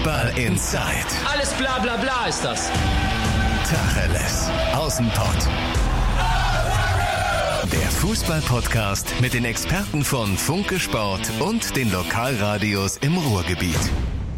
Fußball Inside. Alles bla bla bla ist das. Tacheles. Außenpott. Der Fußball-Podcast mit den Experten von Funke Sport und den Lokalradios im Ruhrgebiet.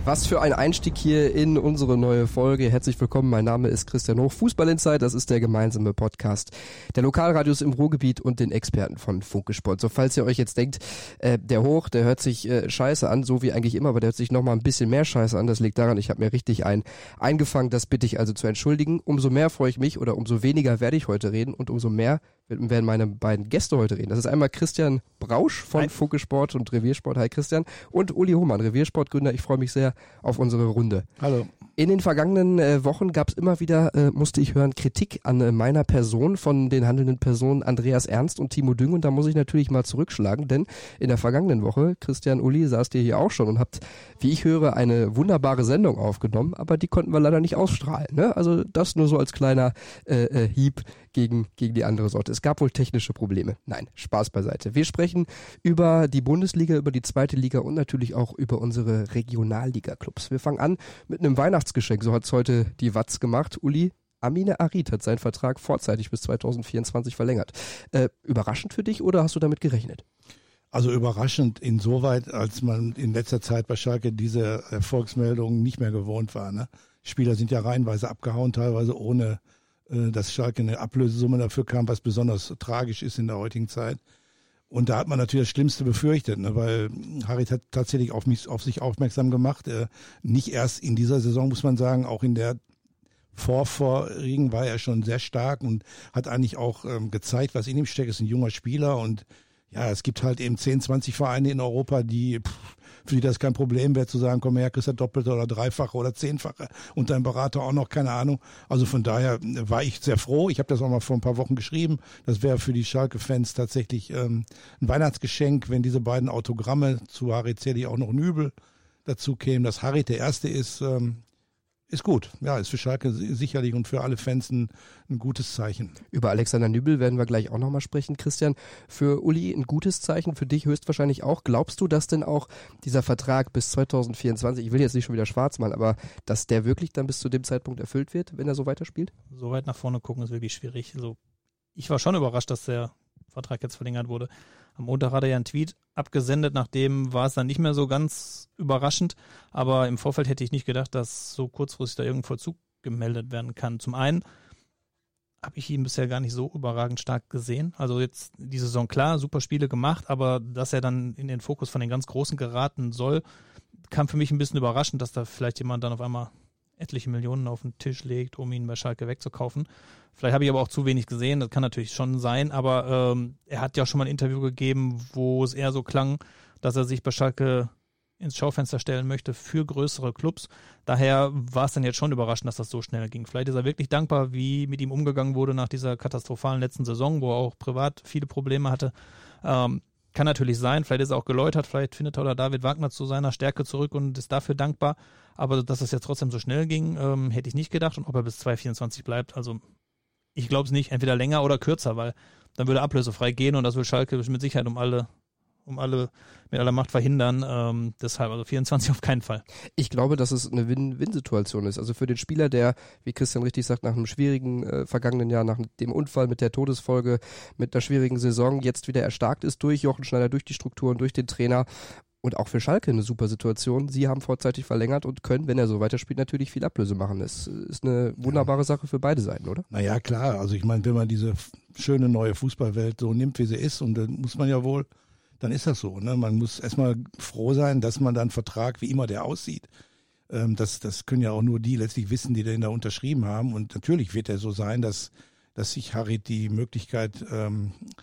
Was für ein Einstieg hier in unsere neue Folge. Herzlich willkommen. Mein Name ist Christian Hoch. Fußball Insight, das ist der gemeinsame Podcast der Lokalradios im Ruhrgebiet und den Experten von Funke Sport. So, falls ihr euch jetzt denkt, äh, der Hoch, der hört sich äh, scheiße an, so wie eigentlich immer, aber der hört sich nochmal ein bisschen mehr scheiße an. Das liegt daran, ich habe mir richtig ein eingefangen. Das bitte ich also zu entschuldigen. Umso mehr freue ich mich oder umso weniger werde ich heute reden und umso mehr werden meine beiden Gäste heute reden. Das ist einmal Christian Brausch von Hi. Funke Sport und Reviersport. Hi Christian. Und Uli Hohmann, Reviersportgründer. Ich freue mich sehr auf unsere Runde. Hallo. In den vergangenen äh, Wochen gab es immer wieder, äh, musste ich hören, Kritik an äh, meiner Person von den handelnden Personen Andreas Ernst und Timo Düng. Und da muss ich natürlich mal zurückschlagen, denn in der vergangenen Woche, Christian Uli, saßt ihr hier auch schon und habt, wie ich höre, eine wunderbare Sendung aufgenommen, aber die konnten wir leider nicht ausstrahlen. Ne? Also das nur so als kleiner äh, äh, Hieb gegen, gegen die andere Sorte. Es gab wohl technische Probleme. Nein, Spaß beiseite. Wir sprechen über die Bundesliga, über die zweite Liga und natürlich auch über unsere Regionalliga-Clubs. Wir fangen an mit einem Weihnachtsgeschenk. So hat es heute die Watz gemacht. Uli, Amine Arid hat seinen Vertrag vorzeitig bis 2024 verlängert. Äh, überraschend für dich oder hast du damit gerechnet? Also überraschend insoweit, als man in letzter Zeit bei Schalke diese Erfolgsmeldungen nicht mehr gewohnt war. Ne? Spieler sind ja reihenweise abgehauen, teilweise ohne dass Schalke eine Ablösesumme dafür kam, was besonders tragisch ist in der heutigen Zeit. Und da hat man natürlich das Schlimmste befürchtet, ne, weil Harit hat tatsächlich auf, mich, auf sich aufmerksam gemacht. Äh, nicht erst in dieser Saison, muss man sagen, auch in der vorvorigen war er schon sehr stark und hat eigentlich auch ähm, gezeigt, was in ihm steckt. Ist ein junger Spieler und ja, es gibt halt eben 10, 20 Vereine in Europa, die pff, für die das kein Problem wäre zu sagen, komm her, kriegst du doppelte oder dreifache oder zehnfache und dein Berater auch noch, keine Ahnung. Also von daher war ich sehr froh. Ich habe das auch mal vor ein paar Wochen geschrieben. Das wäre für die Schalke-Fans tatsächlich ähm, ein Weihnachtsgeschenk, wenn diese beiden Autogramme zu Harit Zeli auch noch ein Übel dazu kämen. Dass Harit der Erste ist, ähm, ist gut. Ja, ist für Schalke sicherlich und für alle Fans ein, ein gutes Zeichen. Über Alexander Nübel werden wir gleich auch nochmal sprechen. Christian, für Uli ein gutes Zeichen, für dich höchstwahrscheinlich auch. Glaubst du, dass denn auch dieser Vertrag bis 2024, ich will jetzt nicht schon wieder schwarz malen, aber dass der wirklich dann bis zu dem Zeitpunkt erfüllt wird, wenn er so weiterspielt? So weit nach vorne gucken ist wirklich schwierig. Also ich war schon überrascht, dass der Vertrag jetzt verlängert wurde. Am Montag hat er ja einen Tweet abgesendet, nachdem war es dann nicht mehr so ganz überraschend. Aber im Vorfeld hätte ich nicht gedacht, dass so kurzfristig da irgendein Vollzug gemeldet werden kann. Zum einen habe ich ihn bisher gar nicht so überragend stark gesehen. Also jetzt die Saison klar, super Spiele gemacht, aber dass er dann in den Fokus von den ganz Großen geraten soll, kam für mich ein bisschen überraschend, dass da vielleicht jemand dann auf einmal etliche Millionen auf den Tisch legt, um ihn bei Schalke wegzukaufen. Vielleicht habe ich aber auch zu wenig gesehen, das kann natürlich schon sein, aber ähm, er hat ja schon mal ein Interview gegeben, wo es eher so klang, dass er sich bei Schalke ins Schaufenster stellen möchte für größere Clubs. Daher war es dann jetzt schon überraschend, dass das so schnell ging. Vielleicht ist er wirklich dankbar, wie mit ihm umgegangen wurde nach dieser katastrophalen letzten Saison, wo er auch privat viele Probleme hatte. Ähm, kann natürlich sein, vielleicht ist er auch geläutert, vielleicht findet er oder David Wagner zu seiner Stärke zurück und ist dafür dankbar. Aber dass es jetzt trotzdem so schnell ging, ähm, hätte ich nicht gedacht. Und ob er bis 2024 bleibt, also ich glaube es nicht, entweder länger oder kürzer, weil dann würde ablösefrei gehen und das will Schalke mit Sicherheit um alle um alle mit aller Macht verhindern. Ähm, deshalb, also 24 auf keinen Fall. Ich glaube, dass es eine Win-Win-Situation ist. Also für den Spieler, der, wie Christian richtig sagt, nach einem schwierigen äh, vergangenen Jahr, nach dem Unfall mit der Todesfolge, mit einer schwierigen Saison, jetzt wieder erstarkt ist durch Jochen Schneider, durch die Strukturen, durch den Trainer und auch für Schalke eine super Situation. Sie haben vorzeitig verlängert und können, wenn er so weiterspielt, natürlich viel Ablöse machen. Das ist eine wunderbare ja. Sache für beide Seiten, oder? Naja, klar. Also ich meine, wenn man diese schöne neue Fußballwelt so nimmt, wie sie ist, und dann muss man ja wohl, dann ist das so. Ne? Man muss erstmal froh sein, dass man dann Vertrag, wie immer der aussieht, ähm, das, das können ja auch nur die letztlich wissen, die den da unterschrieben haben. Und natürlich wird er so sein, dass, dass sich Harit die Möglichkeit ähm, äh,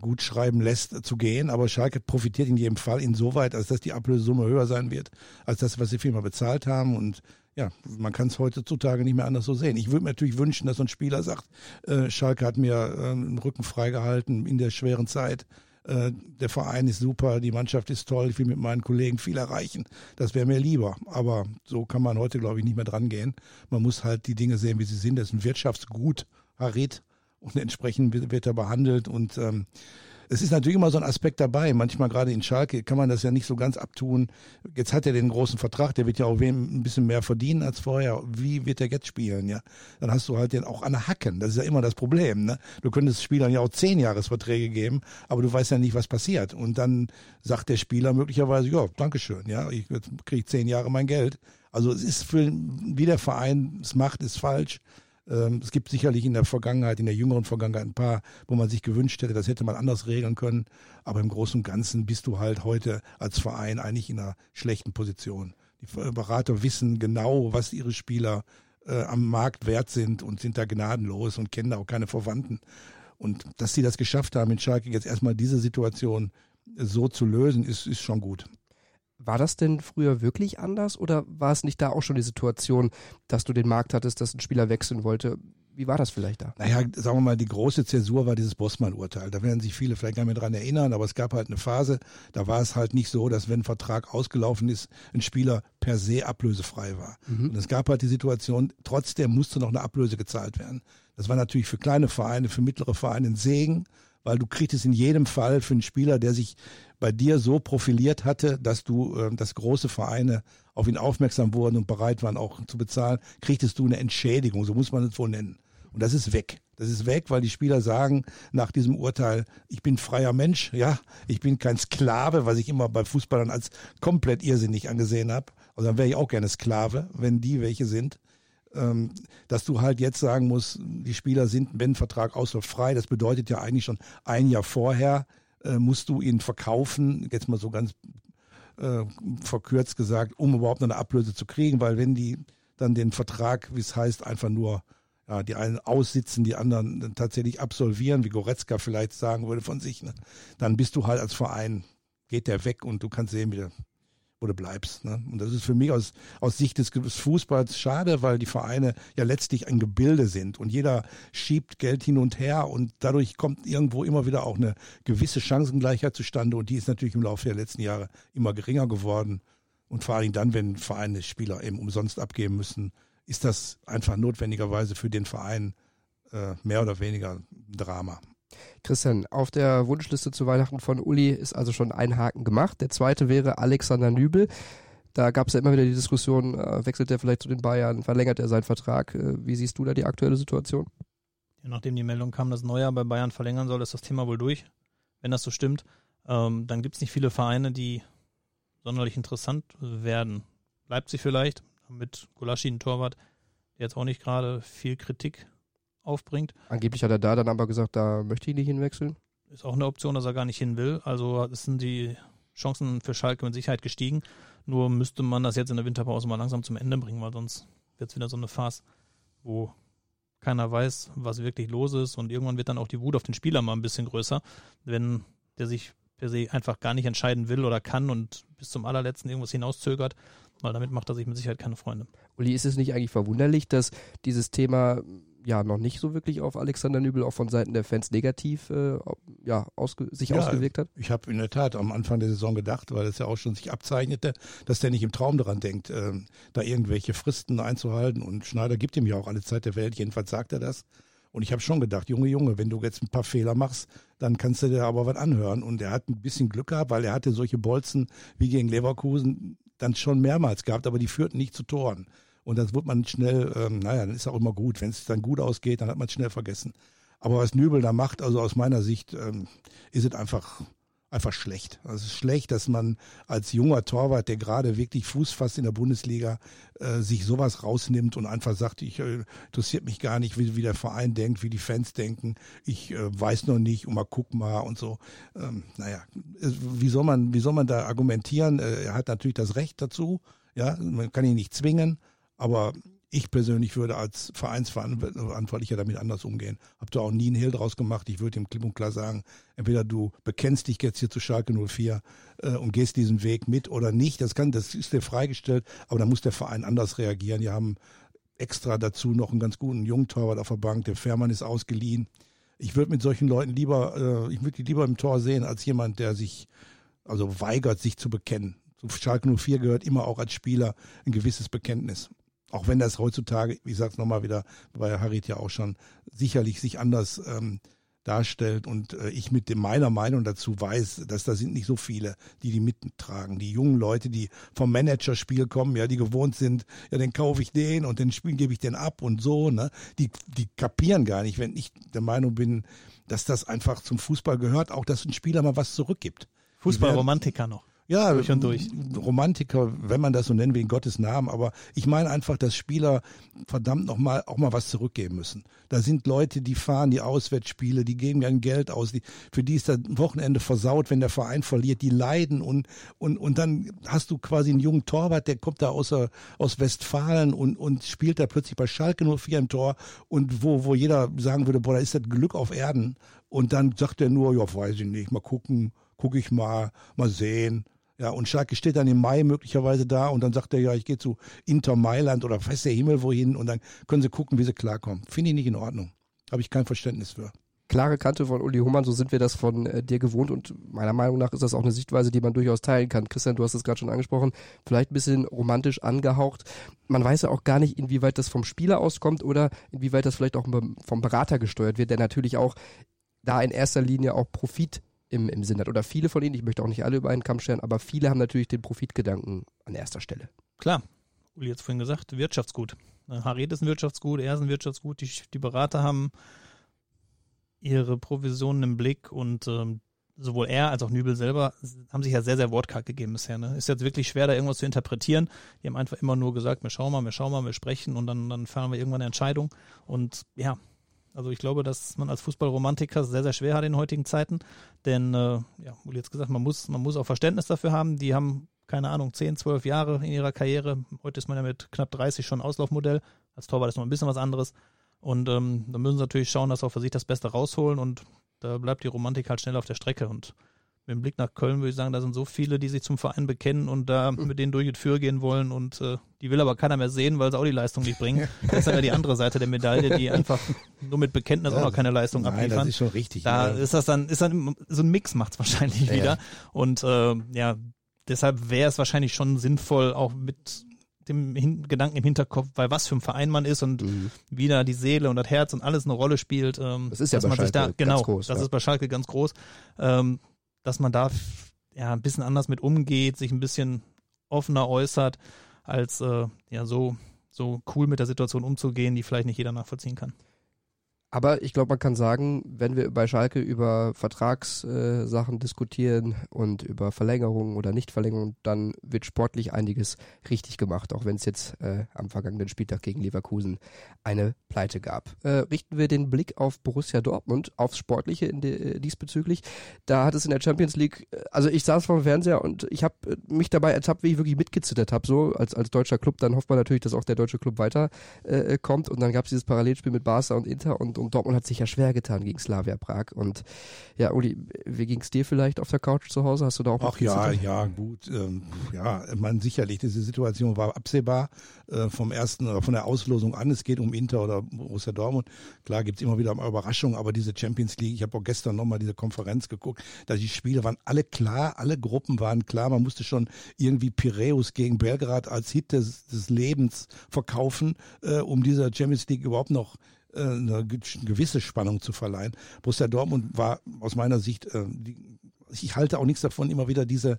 gut schreiben lässt, zu gehen. Aber Schalke profitiert in jedem Fall insoweit, als dass die Ablösesumme höher sein wird, als das, was die Firma bezahlt haben. Und ja, man kann es heutzutage nicht mehr anders so sehen. Ich würde mir natürlich wünschen, dass so ein Spieler sagt, äh, Schalke hat mir äh, den Rücken freigehalten in der schweren Zeit. Äh, der Verein ist super, die Mannschaft ist toll, ich will mit meinen Kollegen viel erreichen. Das wäre mir lieber. Aber so kann man heute, glaube ich, nicht mehr dran gehen. Man muss halt die Dinge sehen, wie sie sind. Das ist ein Wirtschaftsgut, Harit und entsprechend wird er behandelt und ähm, es ist natürlich immer so ein Aspekt dabei. Manchmal gerade in Schalke kann man das ja nicht so ganz abtun. Jetzt hat er den großen Vertrag, der wird ja auch ein bisschen mehr verdienen als vorher. Wie wird er jetzt spielen? Ja, dann hast du halt den auch an Hacken. Das ist ja immer das Problem. Ne? Du könntest Spielern ja auch zehn Jahresverträge geben, aber du weißt ja nicht, was passiert. Und dann sagt der Spieler möglicherweise, ja, Dankeschön, ja, ich kriege zehn Jahre mein Geld. Also es ist für wie der Verein es macht, ist falsch. Ähm, es gibt sicherlich in der Vergangenheit, in der jüngeren Vergangenheit ein paar, wo man sich gewünscht hätte, das hätte man anders regeln können. Aber im Großen und Ganzen bist du halt heute als Verein eigentlich in einer schlechten Position. Die Berater wissen genau, was ihre Spieler äh, am Markt wert sind und sind da gnadenlos und kennen da auch keine Verwandten. Und dass sie das geschafft haben, in Schalke jetzt erstmal diese Situation so zu lösen, ist, ist schon gut. War das denn früher wirklich anders oder war es nicht da auch schon die Situation, dass du den Markt hattest, dass ein Spieler wechseln wollte? Wie war das vielleicht da? Naja, sagen wir mal, die große Zäsur war dieses Bossmann-Urteil. Da werden sich viele vielleicht gar nicht mehr dran erinnern, aber es gab halt eine Phase, da war es halt nicht so, dass wenn ein Vertrag ausgelaufen ist, ein Spieler per se ablösefrei war. Mhm. Und es gab halt die Situation, trotzdem musste noch eine Ablöse gezahlt werden. Das war natürlich für kleine Vereine, für mittlere Vereine ein Segen, weil du kriegst in jedem Fall für einen Spieler, der sich bei dir so profiliert hatte, dass du, äh, dass große Vereine auf ihn aufmerksam wurden und bereit waren auch zu bezahlen, kriegtest du eine Entschädigung, so muss man es wohl nennen. Und das ist weg. Das ist weg, weil die Spieler sagen nach diesem Urteil, ich bin freier Mensch, ja, ich bin kein Sklave, was ich immer bei Fußballern als komplett irrsinnig angesehen habe. Also dann wäre ich auch gerne Sklave, wenn die welche sind. Ähm, dass du halt jetzt sagen musst, die Spieler sind, wenn Vertrag ausläuft, frei. Das bedeutet ja eigentlich schon ein Jahr vorher äh, musst du ihn verkaufen, jetzt mal so ganz äh, verkürzt gesagt, um überhaupt eine Ablöse zu kriegen, weil wenn die dann den Vertrag, wie es heißt, einfach nur ja, die einen aussitzen, die anderen tatsächlich absolvieren, wie Goretzka vielleicht sagen würde von sich, ne? dann bist du halt als Verein, geht der weg und du kannst sehen, wie der wo du bleibst. Ne? Und das ist für mich aus, aus Sicht des Fußballs schade, weil die Vereine ja letztlich ein Gebilde sind und jeder schiebt Geld hin und her und dadurch kommt irgendwo immer wieder auch eine gewisse Chancengleichheit zustande und die ist natürlich im Laufe der letzten Jahre immer geringer geworden. Und vor allem dann, wenn Vereine Spieler eben umsonst abgeben müssen, ist das einfach notwendigerweise für den Verein äh, mehr oder weniger Drama. Christian, auf der Wunschliste zu Weihnachten von Uli ist also schon ein Haken gemacht. Der zweite wäre Alexander Nübel. Da gab es ja immer wieder die Diskussion, äh, wechselt er vielleicht zu den Bayern, verlängert er seinen Vertrag. Äh, wie siehst du da die aktuelle Situation? Ja, nachdem die Meldung kam, dass Neuer bei Bayern verlängern soll, ist das Thema wohl durch. Wenn das so stimmt, ähm, dann gibt es nicht viele Vereine, die sonderlich interessant werden. Leipzig vielleicht, mit Gulaschi, ein Torwart, der jetzt auch nicht gerade viel Kritik aufbringt. Angeblich hat er da dann aber gesagt, da möchte ich nicht hinwechseln. Ist auch eine Option, dass er gar nicht hin will. Also sind die Chancen für Schalke mit Sicherheit gestiegen. Nur müsste man das jetzt in der Winterpause mal langsam zum Ende bringen, weil sonst wird es wieder so eine Phase, wo keiner weiß, was wirklich los ist und irgendwann wird dann auch die Wut auf den Spieler mal ein bisschen größer, wenn der sich per se einfach gar nicht entscheiden will oder kann und bis zum allerletzten irgendwas hinauszögert, weil damit macht er sich mit Sicherheit keine Freunde. Uli, ist es nicht eigentlich verwunderlich, dass dieses Thema ja noch nicht so wirklich auf Alexander Nübel auch von Seiten der Fans negativ äh, ja, ausge sich ja, ausgewirkt hat? Ich habe in der Tat am Anfang der Saison gedacht, weil es ja auch schon sich abzeichnete, dass der nicht im Traum daran denkt, äh, da irgendwelche Fristen einzuhalten. Und Schneider gibt ihm ja auch alle Zeit der Welt, jedenfalls sagt er das. Und ich habe schon gedacht, Junge, Junge, wenn du jetzt ein paar Fehler machst, dann kannst du dir aber was anhören. Und er hat ein bisschen Glück gehabt, weil er hatte solche Bolzen wie gegen Leverkusen dann schon mehrmals gehabt, aber die führten nicht zu Toren. Und das wird man schnell, ähm, naja, dann ist auch immer gut. Wenn es dann gut ausgeht, dann hat man es schnell vergessen. Aber was Nübel da macht, also aus meiner Sicht, ähm, ist es einfach, einfach schlecht. Also es ist schlecht, dass man als junger Torwart, der gerade wirklich Fuß fasst in der Bundesliga, äh, sich sowas rausnimmt und einfach sagt, ich äh, interessiert mich gar nicht, wie, wie der Verein denkt, wie die Fans denken. Ich äh, weiß noch nicht und mal guck mal und so. Ähm, naja, wie soll man, wie soll man da argumentieren? Äh, er hat natürlich das Recht dazu. Ja, man kann ihn nicht zwingen. Aber ich persönlich würde als Vereinsverantwortlicher damit anders umgehen. Hab da auch nie einen Hehl draus gemacht. Ich würde ihm klipp und klar sagen, entweder du bekennst dich jetzt hier zu Schalke 04 äh, und gehst diesen Weg mit oder nicht. Das kann, das ist dir freigestellt, aber da muss der Verein anders reagieren. Die haben extra dazu noch einen ganz guten Jungtorwart auf der Bank. Der Fährmann ist ausgeliehen. Ich würde mit solchen Leuten lieber, äh, ich würde die lieber im Tor sehen, als jemand, der sich also weigert, sich zu bekennen. Zu Schalke 04 gehört immer auch als Spieler ein gewisses Bekenntnis. Auch wenn das heutzutage, ich sag's nochmal wieder, bei Harit ja auch schon, sicherlich sich anders ähm, darstellt und äh, ich mit dem, meiner Meinung dazu weiß, dass da sind nicht so viele, die die mittragen. Die jungen Leute, die vom Managerspiel kommen, ja, die gewohnt sind, ja, den kaufe ich den und den Spiel gebe ich den ab und so, ne? Die, die kapieren gar nicht, wenn ich der Meinung bin, dass das einfach zum Fußball gehört, auch dass ein Spieler mal was zurückgibt. Fußballromantiker noch. Ja, durch und durch. Romantiker, wenn man das so nennen, wegen Gottes Namen. Aber ich meine einfach, dass Spieler verdammt noch mal auch mal was zurückgeben müssen. Da sind Leute, die fahren die Auswärtsspiele, die geben ja Geld aus, die, für die ist das Wochenende versaut, wenn der Verein verliert, die leiden und, und, und dann hast du quasi einen jungen Torwart, der kommt da aus, aus Westfalen und, und spielt da plötzlich bei Schalke 04 im Tor und wo, wo jeder sagen würde, boah, da ist das Glück auf Erden. Und dann sagt er nur, ja, weiß ich nicht, mal gucken, gucke ich mal, mal sehen. Ja, und Schalke steht dann im Mai möglicherweise da und dann sagt er, ja, ich gehe zu Inter Mailand oder weiß der Himmel wohin und dann können sie gucken, wie sie klarkommen. Finde ich nicht in Ordnung. Habe ich kein Verständnis für. Klare Kante von Uli Humann, so sind wir das von äh, dir gewohnt und meiner Meinung nach ist das auch eine Sichtweise, die man durchaus teilen kann. Christian, du hast es gerade schon angesprochen, vielleicht ein bisschen romantisch angehaucht. Man weiß ja auch gar nicht, inwieweit das vom Spieler auskommt oder inwieweit das vielleicht auch vom Berater gesteuert wird, der natürlich auch da in erster Linie auch Profit im, im Sinn hat. Oder viele von ihnen, ich möchte auch nicht alle über einen Kamm scheren, aber viele haben natürlich den Profitgedanken an erster Stelle. Klar, Uli hat es vorhin gesagt, Wirtschaftsgut. Harid ist ein Wirtschaftsgut, er ist ein Wirtschaftsgut, die, die Berater haben ihre Provisionen im Blick und ähm, sowohl er als auch Nübel selber haben sich ja sehr, sehr wortkarg gegeben bisher. Ne? Ist jetzt wirklich schwer, da irgendwas zu interpretieren. Die haben einfach immer nur gesagt, wir schauen mal, wir schauen mal, wir sprechen und dann, dann fahren wir irgendwann eine Entscheidung. Und ja, also ich glaube, dass man als Fußballromantiker sehr, sehr schwer hat in heutigen Zeiten. Denn, äh, ja, wurde jetzt gesagt, man muss, man muss auch Verständnis dafür haben. Die haben, keine Ahnung, 10, 12 Jahre in ihrer Karriere. Heute ist man ja mit knapp 30 schon Auslaufmodell. Als Torwart ist noch ein bisschen was anderes. Und ähm, da müssen sie natürlich schauen, dass sie auch für sich das Beste rausholen. Und da bleibt die Romantik halt schnell auf der Strecke. Und mit dem Blick nach Köln würde ich sagen, da sind so viele, die sich zum Verein bekennen und da mhm. mit denen durch die Tür gehen wollen und äh, die will aber keiner mehr sehen, weil sie auch die Leistung nicht bringen. Das ist ja die andere Seite der Medaille, die einfach nur mit Bekenntnis ja, auch noch keine Leistung nein, abliefern. Das ist schon richtig. Da ja. ist das dann, ist dann so ein Mix macht's wahrscheinlich ja, wieder. Und äh, ja, deshalb wäre es wahrscheinlich schon sinnvoll, auch mit dem Hin Gedanken im Hinterkopf, weil was für ein Verein man ist und mhm. wie da die Seele und das Herz und alles eine Rolle spielt. Ähm, das ist ja dass bei man Schalke sich da, genau, groß, das ist bei Schalke ganz groß. Ähm, dass man da ja ein bisschen anders mit umgeht, sich ein bisschen offener äußert, als äh, ja so so cool mit der Situation umzugehen, die vielleicht nicht jeder nachvollziehen kann. Aber ich glaube, man kann sagen, wenn wir bei Schalke über Vertragssachen äh, diskutieren und über Verlängerungen oder Nichtverlängerungen, dann wird sportlich einiges richtig gemacht, auch wenn es jetzt äh, am vergangenen Spieltag gegen Leverkusen eine Pleite gab. Äh, richten wir den Blick auf Borussia Dortmund, aufs Sportliche de, äh, diesbezüglich. Da hat es in der Champions League, äh, also ich saß vor dem Fernseher und ich habe äh, mich dabei ertappt, wie ich wirklich mitgezittert habe. So als, als deutscher Club, dann hofft man natürlich, dass auch der deutsche Club weiterkommt. Kommt. und dann gab es dieses Parallelspiel mit Barca und Inter und und Dortmund hat sich ja schwer getan gegen Slavia Prag. Und ja, Uli, wie ging es dir vielleicht auf der Couch zu Hause? Hast du da auch Ach ja, ja, gut. Ähm, ja, man sicherlich, diese Situation war absehbar äh, vom ersten oder von der Auslosung an. Es geht um Inter oder Borussia Dortmund. Klar gibt's immer wieder mal Überraschungen, aber diese Champions League, ich habe auch gestern nochmal diese Konferenz geguckt, da die Spiele waren alle klar, alle Gruppen waren klar. Man musste schon irgendwie Piräus gegen Belgrad als Hit des, des Lebens verkaufen, äh, um dieser Champions League überhaupt noch eine gewisse Spannung zu verleihen. Borussia Dortmund war aus meiner Sicht, äh, ich halte auch nichts davon, immer wieder diese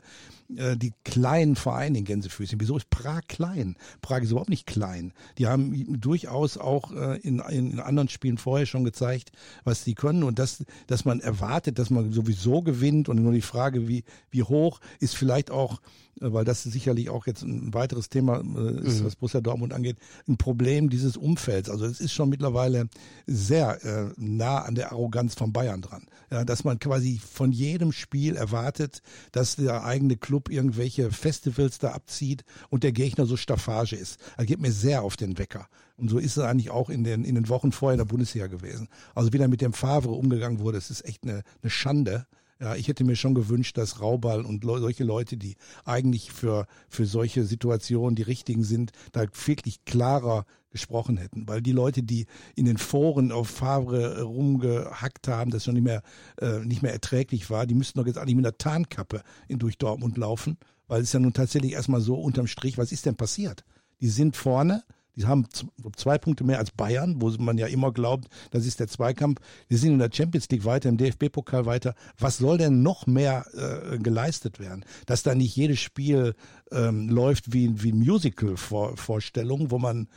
äh, die kleinen Vereine in Gänsefüßchen. Wieso ist Prag klein? Prag ist überhaupt nicht klein. Die haben durchaus auch äh, in, in anderen Spielen vorher schon gezeigt, was sie können und das, dass man erwartet, dass man sowieso gewinnt und nur die Frage, wie, wie hoch, ist vielleicht auch äh, weil das sicherlich auch jetzt ein weiteres Thema äh, ist, mhm. was Borussia Dortmund angeht, ein Problem dieses Umfelds. Also es ist schon mittlerweile sehr äh, nah an der Arroganz von Bayern dran. Ja, dass man quasi von jedem Spiel erwartet, dass der eigene Club irgendwelche Festivals da abzieht und der Gegner so Staffage ist. Er geht mir sehr auf den Wecker. Und so ist es eigentlich auch in den, in den Wochen vorher in der Bundesliga gewesen. Also wie da mit dem Favre umgegangen wurde, es ist echt eine, eine Schande. Ja, ich hätte mir schon gewünscht, dass Rauball und le solche Leute, die eigentlich für, für solche Situationen die richtigen sind, da wirklich klarer gesprochen hätten. Weil die Leute, die in den Foren auf Favre rumgehackt haben, das schon nicht mehr, äh, nicht mehr erträglich war, die müssten doch jetzt eigentlich mit einer Tarnkappe in, durch Dortmund laufen. Weil es ja nun tatsächlich erstmal so unterm Strich, was ist denn passiert? Die sind vorne, Die haben zwei Punkte mehr als Bayern, wo man ja immer glaubt, das ist der Zweikampf. Die sind in der Champions League weiter, im DFB-Pokal weiter. Was soll denn noch mehr äh, geleistet werden? Dass da nicht jedes Spiel ähm, läuft wie, wie Musical-Vorstellung, wo man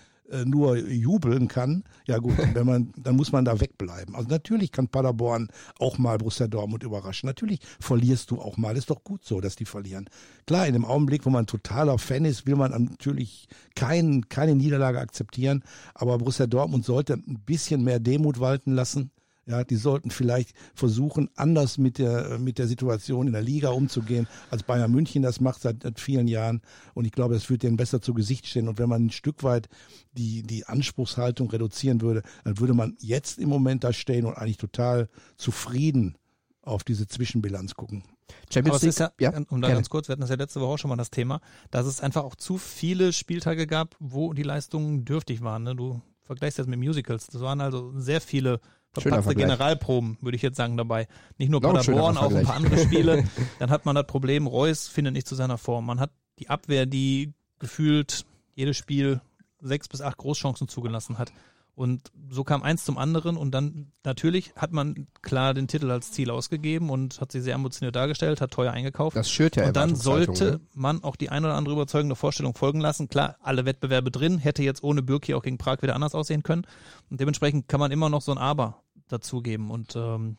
nur jubeln kann, ja gut, wenn man, dann muss man da wegbleiben. Also natürlich kann Paderborn auch mal Borussia Dortmund überraschen. Natürlich verlierst du auch mal. Ist doch gut so, dass die verlieren. Klar, in dem Augenblick, wo man totaler Fan ist, will man natürlich kein, keine Niederlage akzeptieren. Aber Borussia Dortmund sollte ein bisschen mehr Demut walten lassen ja, die sollten vielleicht versuchen, anders mit der, mit der Situation in der Liga umzugehen, als Bayern München das macht seit, seit vielen Jahren. Und ich glaube, das würde denen besser zu Gesicht stehen. Und wenn man ein Stück weit die, die Anspruchshaltung reduzieren würde, dann würde man jetzt im Moment da stehen und eigentlich total zufrieden auf diese Zwischenbilanz gucken. Champions League, ja, ja, um da gerne. ganz kurz, wir hatten das ja letzte Woche auch schon mal das Thema, dass es einfach auch zu viele Spieltage gab, wo die Leistungen dürftig waren. Ne? Du vergleichst jetzt mit Musicals. Das waren also sehr viele verpackte Generalproben, würde ich jetzt sagen, dabei. Nicht nur Paderborn, auch ein paar andere Spiele. Dann hat man das Problem, Reus findet nicht zu seiner Form. Man hat die Abwehr, die gefühlt jedes Spiel sechs bis acht Großchancen zugelassen hat. Und so kam eins zum anderen und dann natürlich hat man klar den Titel als Ziel ausgegeben und hat sich sehr emotioniert dargestellt, hat teuer eingekauft. Das schürt ja Und dann sollte ne? man auch die ein oder andere überzeugende Vorstellung folgen lassen. Klar, alle Wettbewerbe drin, hätte jetzt ohne Birki auch gegen Prag wieder anders aussehen können. Und dementsprechend kann man immer noch so ein Aber dazugeben. Und ähm,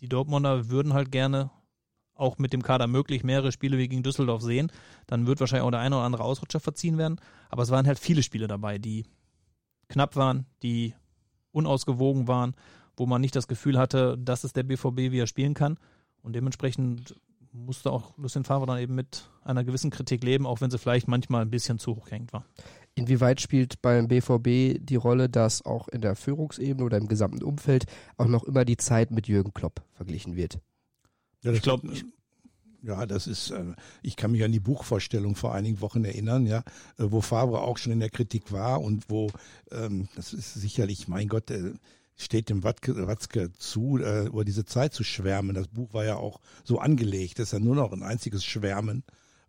die Dortmunder würden halt gerne auch mit dem Kader möglich mehrere Spiele wie gegen Düsseldorf sehen. Dann wird wahrscheinlich auch der eine oder andere Ausrutscher verziehen werden. Aber es waren halt viele Spiele dabei, die knapp waren, die unausgewogen waren, wo man nicht das Gefühl hatte, das ist der BVB, wie er spielen kann. Und dementsprechend musste auch Lucien Favre dann eben mit einer gewissen Kritik leben, auch wenn sie vielleicht manchmal ein bisschen zu hoch gehängt war. Inwieweit spielt beim BVB die Rolle, dass auch in der Führungsebene oder im gesamten Umfeld auch noch immer die Zeit mit Jürgen Klopp verglichen wird? Ja, ich glaube, ja, das ist, äh, ich kann mich an die Buchvorstellung vor einigen Wochen erinnern, ja, äh, wo Favre auch schon in der Kritik war und wo, ähm, das ist sicherlich, mein Gott, äh, steht dem Watzke, Watzke zu, über diese Zeit zu schwärmen. Das Buch war ja auch so angelegt, das ist ja nur noch ein einziges Schwärmen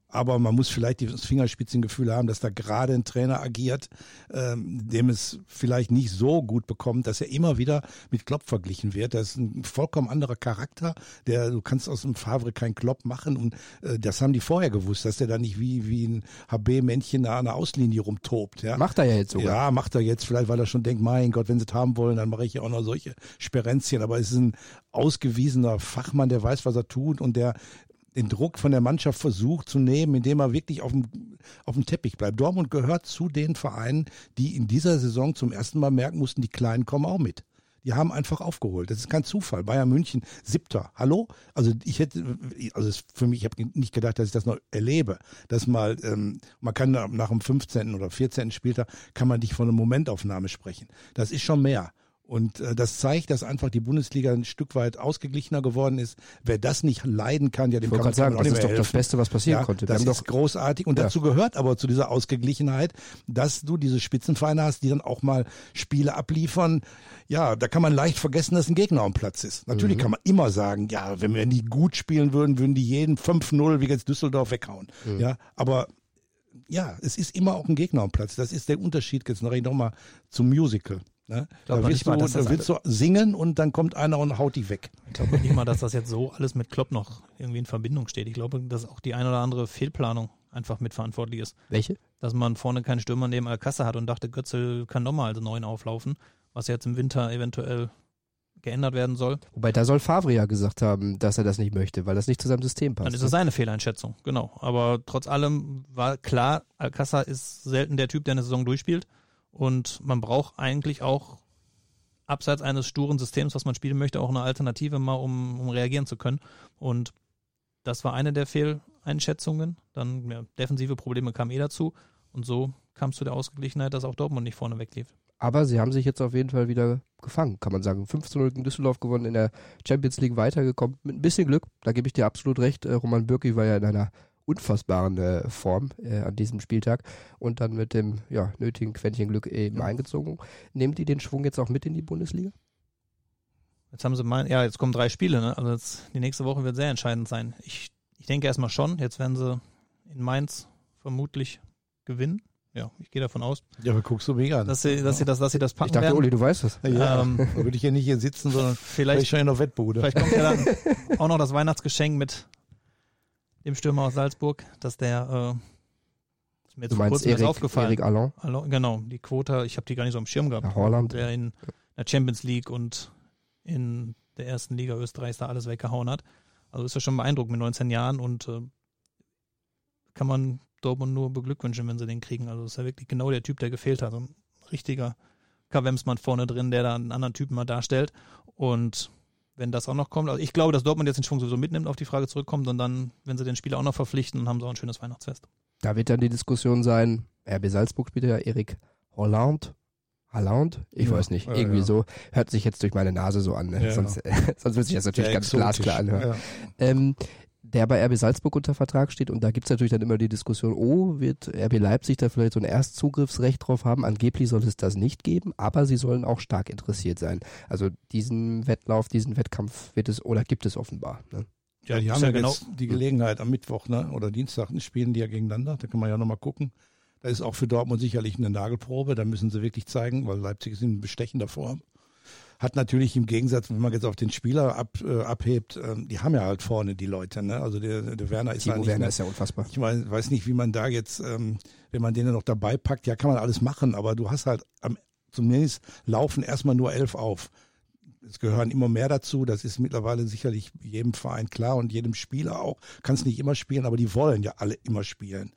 aber man muss vielleicht das Fingerspitzengefühl haben, dass da gerade ein Trainer agiert, ähm, dem es vielleicht nicht so gut bekommt, dass er immer wieder mit Klopp verglichen wird. Das ist ein vollkommen anderer Charakter. Der, du kannst aus dem Favre kein Klopp machen und äh, das haben die vorher gewusst, dass der da nicht wie, wie ein HB-Männchen da an der Auslinie rumtobt. Ja. Macht er ja jetzt sogar. Ja, macht er jetzt vielleicht, weil er schon denkt, mein Gott, wenn sie es haben wollen, dann mache ich ja auch noch solche Sperenzchen. Aber es ist ein ausgewiesener Fachmann, der weiß, was er tut und der den Druck von der Mannschaft versucht zu nehmen, indem er wirklich auf dem, auf dem Teppich bleibt. Dortmund gehört zu den Vereinen, die in dieser Saison zum ersten Mal merken mussten, die Kleinen kommen auch mit. Die haben einfach aufgeholt. Das ist kein Zufall. Bayern München, siebter. Hallo? Also ich hätte, also für mich, ich habe nicht gedacht, dass ich das noch erlebe. Dass mal, ähm, man kann nach dem 15. oder 14. Spieltag, kann man nicht von einer Momentaufnahme sprechen. Das ist schon mehr. Und äh, das zeigt, dass einfach die Bundesliga ein Stück weit ausgeglichener geworden ist. Wer das nicht leiden kann, ja, dem kann man sagen, das ist doch helfen. das Beste, was passieren ja, konnte. Das ist doch großartig. Und ja. dazu gehört aber zu dieser Ausgeglichenheit, dass du diese Spitzenvereine hast, die dann auch mal Spiele abliefern. Ja, da kann man leicht vergessen, dass ein Gegner am Platz ist. Natürlich mhm. kann man immer sagen, ja, wenn wir die gut spielen würden, würden die jeden 5-0 wie jetzt Düsseldorf weghauen. Mhm. Ja, aber ja, es ist immer auch ein Gegner am Platz. Das ist der Unterschied jetzt noch, noch mal zum Musical. Ne? Da willst, mal, du, da willst du singen und dann kommt einer und haut dich weg. Ich glaube nicht mal, dass das jetzt so alles mit Klopp noch irgendwie in Verbindung steht. Ich glaube, dass auch die ein oder andere Fehlplanung einfach mitverantwortlich ist. Welche? Dass man vorne keinen Stürmer neben Alcassa hat und dachte, Götzel kann nochmal also neun auflaufen, was jetzt im Winter eventuell geändert werden soll. Wobei da soll Favre ja gesagt haben, dass er das nicht möchte, weil das nicht zu seinem System passt. Dann ist das ne? seine Fehleinschätzung, genau. Aber trotz allem war klar, Alcassa ist selten der Typ, der eine Saison durchspielt. Und man braucht eigentlich auch abseits eines sturen Systems, was man spielen möchte, auch eine Alternative mal, um, um reagieren zu können. Und das war eine der Fehleinschätzungen. Dann ja, defensive Probleme kamen eh dazu. Und so kam es zu der Ausgeglichenheit, dass auch Dortmund nicht vorne weglief. Aber sie haben sich jetzt auf jeden Fall wieder gefangen, kann man sagen. 15-0 gegen Düsseldorf gewonnen, in der Champions League weitergekommen. Mit ein bisschen Glück, da gebe ich dir absolut recht. Äh, Roman Bürki war ja in einer unfassbaren äh, Form äh, an diesem Spieltag und dann mit dem ja, nötigen Quäntchen Glück eben ja. eingezogen. Nehmt ihr den Schwung jetzt auch mit in die Bundesliga? Jetzt haben sie mal, ja, jetzt kommen drei Spiele, ne? Also jetzt, die nächste Woche wird sehr entscheidend sein. Ich, ich denke erstmal schon, jetzt werden sie in Mainz vermutlich gewinnen. ja, ich gehe davon aus, Ja, aber guckst du mich an. dass sie, dass sie das, dass sie das packen Ich dachte, werden. Uli, du weißt es. ja, ähm, da würde ich ja nicht hier sitzen, sondern vielleicht Vielleicht, schon in der Wettbude. vielleicht kommt ja dann auch noch das Weihnachtsgeschenk mit dem Stürmer aus Salzburg, dass der, äh, ist mir jetzt vor kurzem erst Erik, aufgefallen. Erik Allon, Hallo, genau, die Quote, ich habe die gar nicht so am Schirm gehabt. Ja, Holland. Der in der Champions League und in der ersten Liga Österreichs da alles weggehauen hat. Also ist ja schon beeindruckend mit 19 Jahren und äh, kann man Dortmund nur beglückwünschen, wenn sie den kriegen. Also ist ja wirklich genau der Typ, der gefehlt hat. So ein richtiger Kavemsmann vorne drin, der da einen anderen Typen mal darstellt. Und wenn das auch noch kommt, also ich glaube, dass Dortmund jetzt den Schwung sowieso mitnimmt, auf die Frage zurückkommt und dann, wenn sie den Spieler auch noch verpflichten, dann haben sie auch ein schönes Weihnachtsfest. Da wird dann die Diskussion sein, RB Salzburg spielt ja Erik Holland. Holland? Ich Ja, weiß nicht. ja, Irgendwie ja. so. Hört sich jetzt durch meine Nase so an. Ne? Ja. Sonst, sonst würde sich das natürlich Ja, ganz glasklar anhören. Ja. Ähm, der bei RB Salzburg unter Vertrag steht und da gibt's natürlich dann immer die Diskussion, oh, wird RB Leipzig da vielleicht so ein Erstzugriffsrecht drauf haben? Angeblich soll es das nicht geben, aber sie sollen auch stark interessiert sein. Also diesen Wettlauf, diesen Wettkampf wird es oder gibt es offenbar. Ne? Ja, die haben ja ja genau- jetzt die Gelegenheit am Mittwoch ne, oder Dienstag spielen die ja gegeneinander. Da kann man ja nochmal gucken. Da ist auch für Dortmund sicherlich eine Nagelprobe. Da müssen sie wirklich zeigen, weil Leipzig ist in bestechender Form. Hat natürlich im Gegensatz, wenn man jetzt auf den Spieler ab, äh, abhebt, ähm, die haben ja halt vorne die Leute. Ne? Also der, der Werner ist Timo eigentlich Werner ne- ist ja unfassbar. ich mein, weiß nicht, wie man da jetzt, ähm, wenn man den noch dabei packt, ja, kann man alles machen, aber du hast halt am, zumindest laufen erstmal nur elf auf. Es gehören immer mehr dazu, das ist mittlerweile sicherlich jedem Verein klar und jedem Spieler auch. Kannst nicht immer spielen, aber die wollen ja alle immer spielen.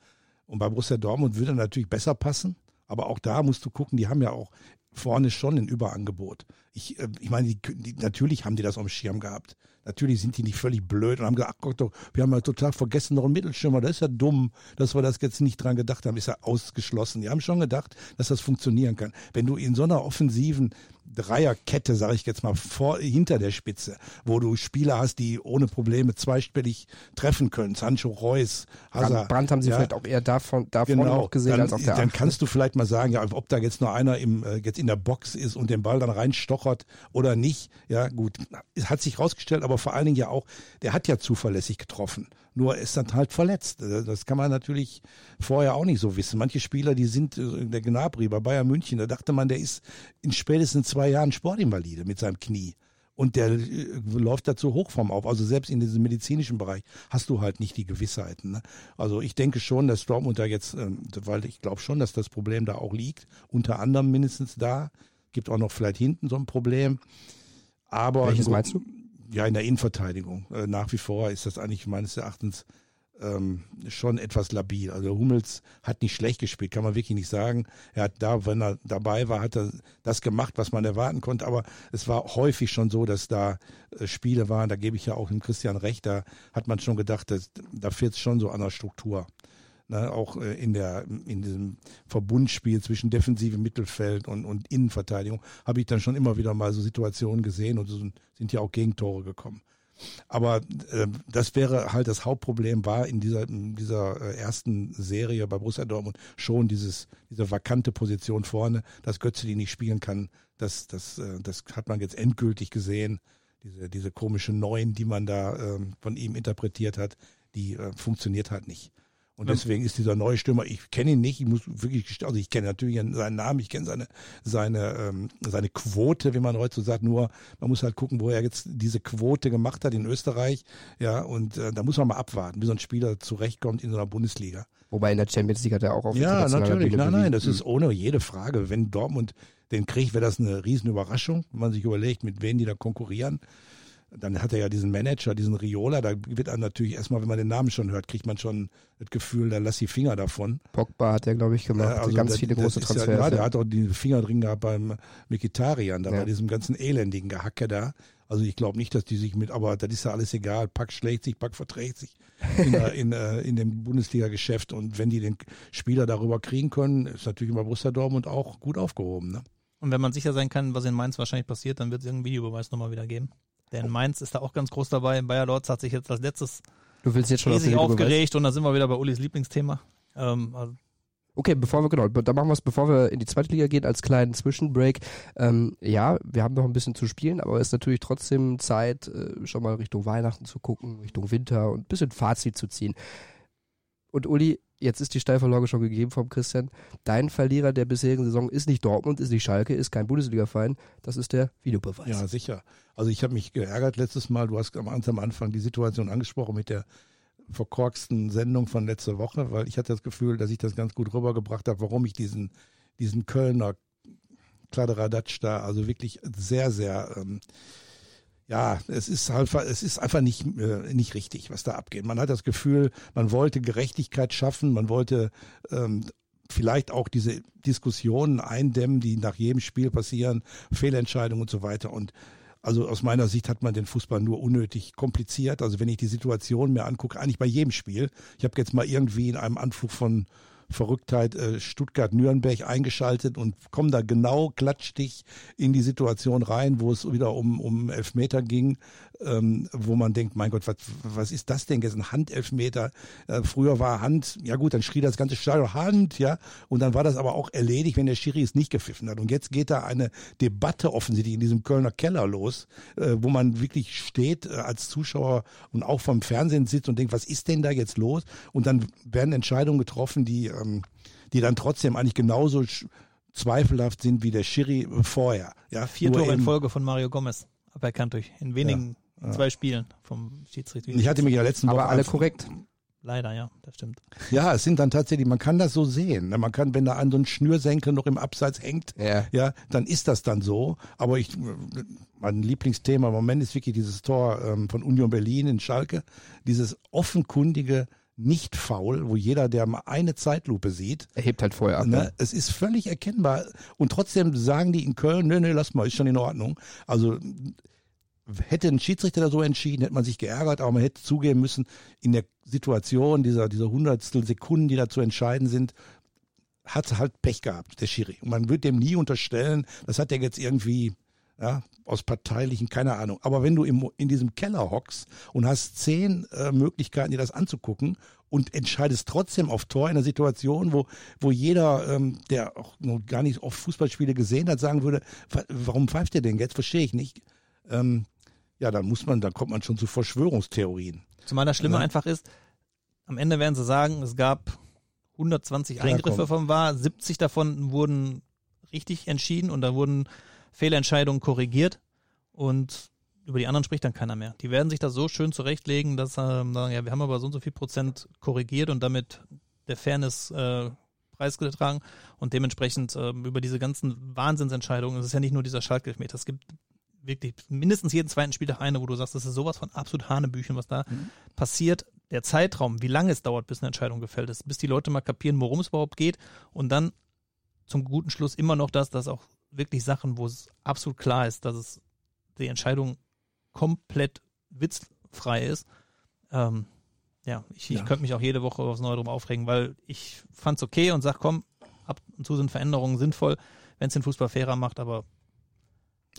Und bei Borussia Dortmund würde natürlich besser passen, aber auch da musst du gucken, die haben ja auch vorne schon ein Überangebot. Ich, äh, ich meine, die, die, natürlich haben die das auf dem Schirm gehabt. Natürlich sind die nicht völlig blöd und haben gesagt, ach Gott, doch, wir haben ja total vergessen, noch einen Mittelschirmer, das ist ja dumm, dass wir das jetzt nicht dran gedacht haben, ist ja ausgeschlossen. Die haben schon gedacht, dass das funktionieren kann. Wenn du in so einer offensiven Dreierkette, sage ich jetzt mal, vor, hinter der Spitze, wo du Spieler hast, die ohne Probleme zweistellig treffen können, Sancho Reus, Hazard. Brand haben sie ja, vielleicht auch eher davon, davon noch gesehen dann, als auf der Dann Acht. kannst du vielleicht mal sagen, ja, ob da jetzt nur einer im, äh, jetzt in der Box ist und den Ball dann reinstochert oder nicht. Ja, gut. Es hat sich rausgestellt, aber vor allen Dingen ja auch, der hat ja zuverlässig getroffen. Nur ist dann halt verletzt. Äh, Das kann man natürlich vorher auch nicht so wissen. Manche Spieler, die sind, äh, der Gnabry bei Bayern München, da dachte man, der ist in spätestens zwei Jahren Sportinvalide mit seinem Knie. Und der äh, läuft dazu Hochform auf. Also selbst in diesem medizinischen Bereich hast du halt nicht die Gewissheiten. Ne? Also ich denke schon, dass Dortmund da jetzt, ähm, weil ich glaube schon, dass das Problem da auch liegt. Unter anderem mindestens da. Gibt auch noch vielleicht hinten so ein Problem. Aber Welches meinst du? Ja, in der Innenverteidigung. Äh, nach wie vor ist das eigentlich meines Erachtens ähm, schon etwas labil. Also Hummels hat nicht schlecht gespielt, kann man wirklich nicht sagen. Er hat da, wenn er dabei war, hat er das gemacht, was man erwarten konnte. Aber es war häufig schon so, dass da äh, Spiele waren, da gebe ich ja auch dem Christian recht, da hat man schon gedacht, dass, da fehlt es schon so an der Struktur. Ne, auch äh, in der in diesem Verbundspiel zwischen defensivem Mittelfeld und, und Innenverteidigung habe ich dann schon immer wieder mal so Situationen gesehen und so sind, ja auch Gegentore gekommen. Aber äh, das wäre halt das Hauptproblem war in dieser in dieser äh, ersten Serie bei Borussia Dortmund schon dieses diese vakante Position vorne, dass Götze die nicht spielen kann. Das das äh, das hat man jetzt endgültig gesehen. Diese diese komische Neun, die man da äh, von ihm interpretiert hat, die äh, funktioniert halt nicht. Und deswegen ist dieser neue Stürmer, ich kenne ihn nicht, ich muss wirklich, gest- also ich kenne natürlich seinen Namen, ich kenne seine, seine, ähm, seine Quote, wie man heute so sagt, nur man muss halt gucken, wo er jetzt diese Quote gemacht hat in Österreich, ja, und äh, da muss man mal abwarten, wie so ein Spieler zurechtkommt in so einer Bundesliga. Wobei in der Champions League hat er auch auf Ja, natürlich, Bühne nein, nein, das ist ohne jede Frage. Wenn Dortmund den kriegt, wäre das eine Riesenüberraschung, wenn man sich überlegt, mit wem die da konkurrieren. Dann hat er ja diesen Manager, diesen Riola, da wird einem natürlich erstmal, wenn man den Namen schon hört, kriegt man schon das Gefühl, da lass die Finger davon. Pogba hat er, glaube ich, gemacht. Ja, also ganz das- viele das große Transfers. Ja, ja, der hat auch die Finger drin gehabt beim Mikitarian, da Ja. bei diesem ganzen elendigen Gehacke da. Also ich glaube nicht, dass die sich mit, aber das ist ja alles egal. Pack schlägt sich, Pack verträgt sich in, in, äh, in dem Bundesliga-Geschäft. Und wenn die den Spieler darüber kriegen können, ist natürlich bei Borussia Dortmund auch gut aufgehoben. Ne? Und wenn man sicher sein kann, was in Mainz wahrscheinlich passiert, dann wird es irgendeinen Videobeweis nochmal wieder geben. Denn Mainz ist da auch ganz groß dabei. Bayer Lorz hat sich jetzt als letztes Du willst jetzt schon riesig aufgeregt und da sind wir wieder bei Ulis Lieblingsthema. Ähm, also Okay, bevor wir, genau, da machen wir es, bevor wir in die zweite Liga gehen, als kleinen Zwischenbreak. Ähm, ja, wir haben noch ein bisschen zu spielen, aber es ist natürlich trotzdem Zeit, äh, schon mal Richtung Weihnachten zu gucken, Richtung Winter und ein bisschen Fazit zu ziehen. Und Uli, jetzt ist die Steilvorlage schon gegeben vom Christian. Dein Verlierer der bisherigen Saison ist nicht Dortmund, ist nicht Schalke, ist kein Bundesliga-Verein. Das ist der Videobeweis. Ja, sicher. Also ich habe mich geärgert letztes Mal. Du hast am Anfang die Situation angesprochen mit der verkorksten Sendung von letzter Woche, weil ich hatte das Gefühl, dass ich das ganz gut rübergebracht habe, warum ich diesen, diesen Kölner Kladderadatsch da also wirklich sehr, sehr ähm, ja, es ist einfach, es ist einfach nicht, äh, nicht richtig, was da abgeht. Man hat das Gefühl, man wollte Gerechtigkeit schaffen, man wollte ähm, vielleicht auch diese Diskussionen eindämmen, die nach jedem Spiel passieren, Fehlentscheidungen und so weiter. Und also aus meiner Sicht hat man den Fußball nur unnötig kompliziert. Also wenn ich die Situation mir angucke, eigentlich bei jedem Spiel. Ich habe jetzt mal irgendwie in einem Anflug von Verrücktheit äh, Stuttgart-Nürnberg eingeschaltet und komme da genau klatschtig in die Situation rein, wo es wieder um, um Elfmeter ging, ähm, wo man denkt, mein Gott, was, was ist das denn jetzt, ein Handelfmeter? Äh, früher war Hand, ja gut, dann schrie das ganze Stadion Hand, ja, und dann war das aber auch erledigt, wenn der Schiri es nicht gepfiffen hat. Und jetzt geht da eine Debatte offensichtlich in diesem Kölner Keller los, äh, wo man wirklich steht äh, als Zuschauer und auch vom Fernsehen sitzt und denkt, was ist denn da jetzt los? Und dann werden Entscheidungen getroffen, die ähm, die dann trotzdem eigentlich genauso zweifelhaft sind wie der Schiri vorher. Ja, Vier Tore in Folge von Mario Gomez aberkannt durch in wenigen ja, ja. zwei Spielen vom Schiedsrichter. Ich hatte mich ja letzten Woche aber alle korrekt. Leider, ja, das stimmt. Ja, es sind dann tatsächlich, man kann das so sehen. Ne? Man kann, wenn da an so ein Schnürsenkel noch im Abseits hängt, ja. ja, dann ist das dann so. Aber ich, mein Lieblingsthema im Moment ist wirklich dieses Tor ähm, von Union Berlin in Schalke. Dieses offenkundige nicht faul, wo jeder, der mal eine Zeitlupe sieht, er hebt halt vorher ab. Ne, ne? Es ist völlig erkennbar und trotzdem sagen die in Köln, nö, nö, lass mal, ist schon in Ordnung. Also hätte ein Schiedsrichter da so entschieden, hätte man sich geärgert, aber man hätte zugeben müssen, in der Situation dieser, dieser Hundertstel Sekunden, die da zu entscheiden sind, hat halt Pech gehabt, der Schiri. Und man wird dem nie unterstellen, das hat der jetzt irgendwie ja, aus parteilichen, keine Ahnung. Aber wenn du im, in diesem Keller hockst und hast zehn äh, Möglichkeiten, dir das anzugucken und entscheidest trotzdem auf Tor in einer Situation, wo, wo jeder, ähm, der auch noch gar nicht oft Fußballspiele gesehen hat, sagen würde, warum pfeift der denn jetzt? Verstehe ich nicht. Ähm, ja, dann muss man, dann kommt man schon zu Verschwörungstheorien. Zumal das Schlimme ja. einfach ist, am Ende werden sie sagen, es gab 120 Klar, Eingriffe komm. vom VAR, 70 davon wurden richtig entschieden und da wurden Fehlentscheidungen korrigiert und über die anderen spricht dann keiner mehr. Die werden sich das so schön zurechtlegen, dass ähm, sagen, ja, wir haben aber so und so viel Prozent korrigiert und damit der Fairness äh, preisgetragen und dementsprechend äh, über diese ganzen Wahnsinnsentscheidungen, es ist ja nicht nur dieser Schaltgelfmeter, es gibt wirklich mindestens jeden zweiten Spieltag eine, wo du sagst, das ist sowas von absolut Hanebüchen, was da mhm. passiert. Der Zeitraum, wie lange es dauert, bis eine Entscheidung gefällt ist, bis die Leute mal kapieren, worum es überhaupt geht und dann zum guten Schluss immer noch das, dass auch wirklich Sachen, wo es absolut klar ist, dass es die Entscheidung komplett witzfrei ist. Ähm, ja, ich, ja. ich könnte mich auch jede Woche aufs Neue drum aufregen, weil ich fand es okay und sag, komm, ab und zu sind Veränderungen sinnvoll, wenn es den Fußball fairer macht, aber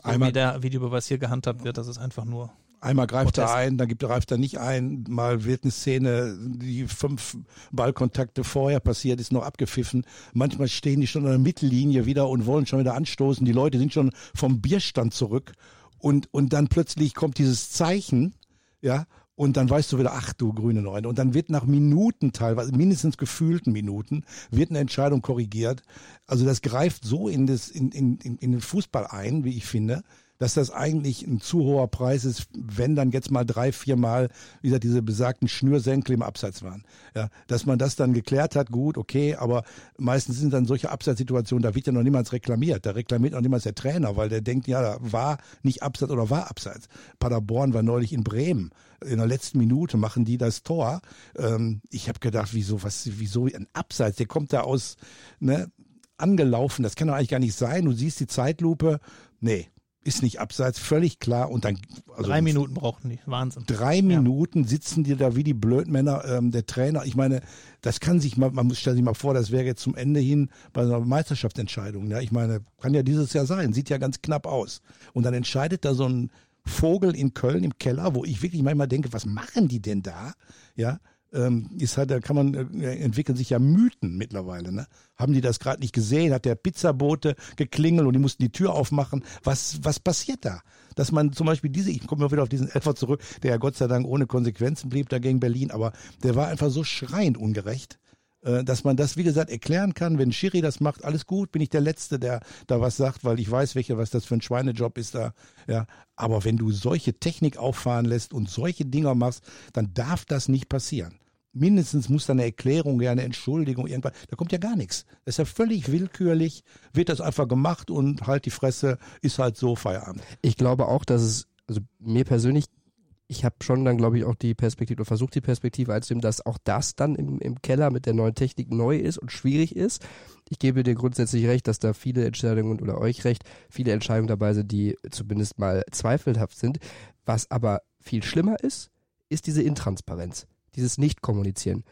Einmal, wie der Videobeweis hier gehandhabt wird, das ist einfach nur Einmal greift Protest. er ein, dann gibt, greift er nicht ein. Mal wird eine Szene, die fünf Ballkontakte vorher passiert ist, noch abgepfiffen. Manchmal stehen die schon an der Mittellinie wieder und wollen schon wieder anstoßen. Die Leute sind schon vom Bierstand zurück. Und, und dann plötzlich kommt dieses Zeichen, ja, und dann weißt du wieder, ach du grüne Neune. Und dann wird nach Minuten teilweise, mindestens gefühlten Minuten, wird eine Entscheidung korrigiert. Also das greift so in, das, in, in, in den Fußball ein, wie ich finde, dass das eigentlich ein zu hoher Preis ist, wenn dann jetzt mal drei, vier Mal wieder diese besagten Schnürsenkel im Abseits waren. Ja, dass man das dann geklärt hat, gut, okay, aber meistens sind dann solche Abseitssituationen, da wird ja noch niemals reklamiert. Da reklamiert noch niemals der Trainer, weil der denkt, ja, war nicht Abseits oder war Abseits. Paderborn war neulich in Bremen. In der letzten Minute machen die das Tor. Ähm, ich habe gedacht, wieso, was, wieso ein Abseits? Der kommt da aus, ne, angelaufen. Das kann doch eigentlich gar nicht sein. Du siehst die Zeitlupe. Nee, ist nicht abseits, völlig klar. Und dann also drei Minuten brauchten die, Wahnsinn. Drei Minuten sitzen die da wie die Blödmänner. Ähm, der Trainer, ich meine, das kann sich mal, man muss stellen sich mal vor, das wäre jetzt zum Ende hin bei einer Meisterschaftsentscheidung. Ja, ich meine, kann ja dieses Jahr sein, sieht ja ganz knapp aus. Und dann entscheidet da so ein Vogel in Köln im Keller, wo ich wirklich manchmal denke, was machen die denn da? Ja, ähm, ist halt, da kann man, äh, entwickeln sich ja Mythen mittlerweile. Ne? Haben die das gerade nicht gesehen? Hat der Pizzabote geklingelt und die mussten die Tür aufmachen? Was, was passiert da? Dass man zum Beispiel diese, ich komme mal wieder auf diesen Elfer zurück, der ja Gott sei Dank ohne Konsequenzen blieb da gegen Berlin, aber der war einfach so schreiend ungerecht dass man das, wie gesagt, erklären kann. Wenn Schiri das macht, alles gut, bin ich der Letzte, der da was sagt, weil ich weiß, welche, was das für ein Schweinejob ist da. Ja, aber wenn du solche Technik auffahren lässt und solche Dinger machst, dann darf das nicht passieren mindestens muss da eine Erklärung, ja, eine Entschuldigung, irgendwas. Da kommt ja gar nichts. Das ist ja völlig willkürlich, wird das einfach gemacht und halt die Fresse, ist halt so Feierabend. Ich glaube auch, dass es, also mir persönlich, ich habe schon dann, glaube ich, auch die Perspektive, oder versucht die Perspektive einzunehmen, dass auch das dann im, im Keller mit der neuen Technik neu ist und schwierig ist. Ich gebe dir grundsätzlich recht, dass da viele Entscheidungen oder euch recht, viele Entscheidungen dabei sind, die zumindest mal zweifelhaft sind. Was aber viel schlimmer ist, ist diese Intransparenz dieses Nicht-Kommunizieren.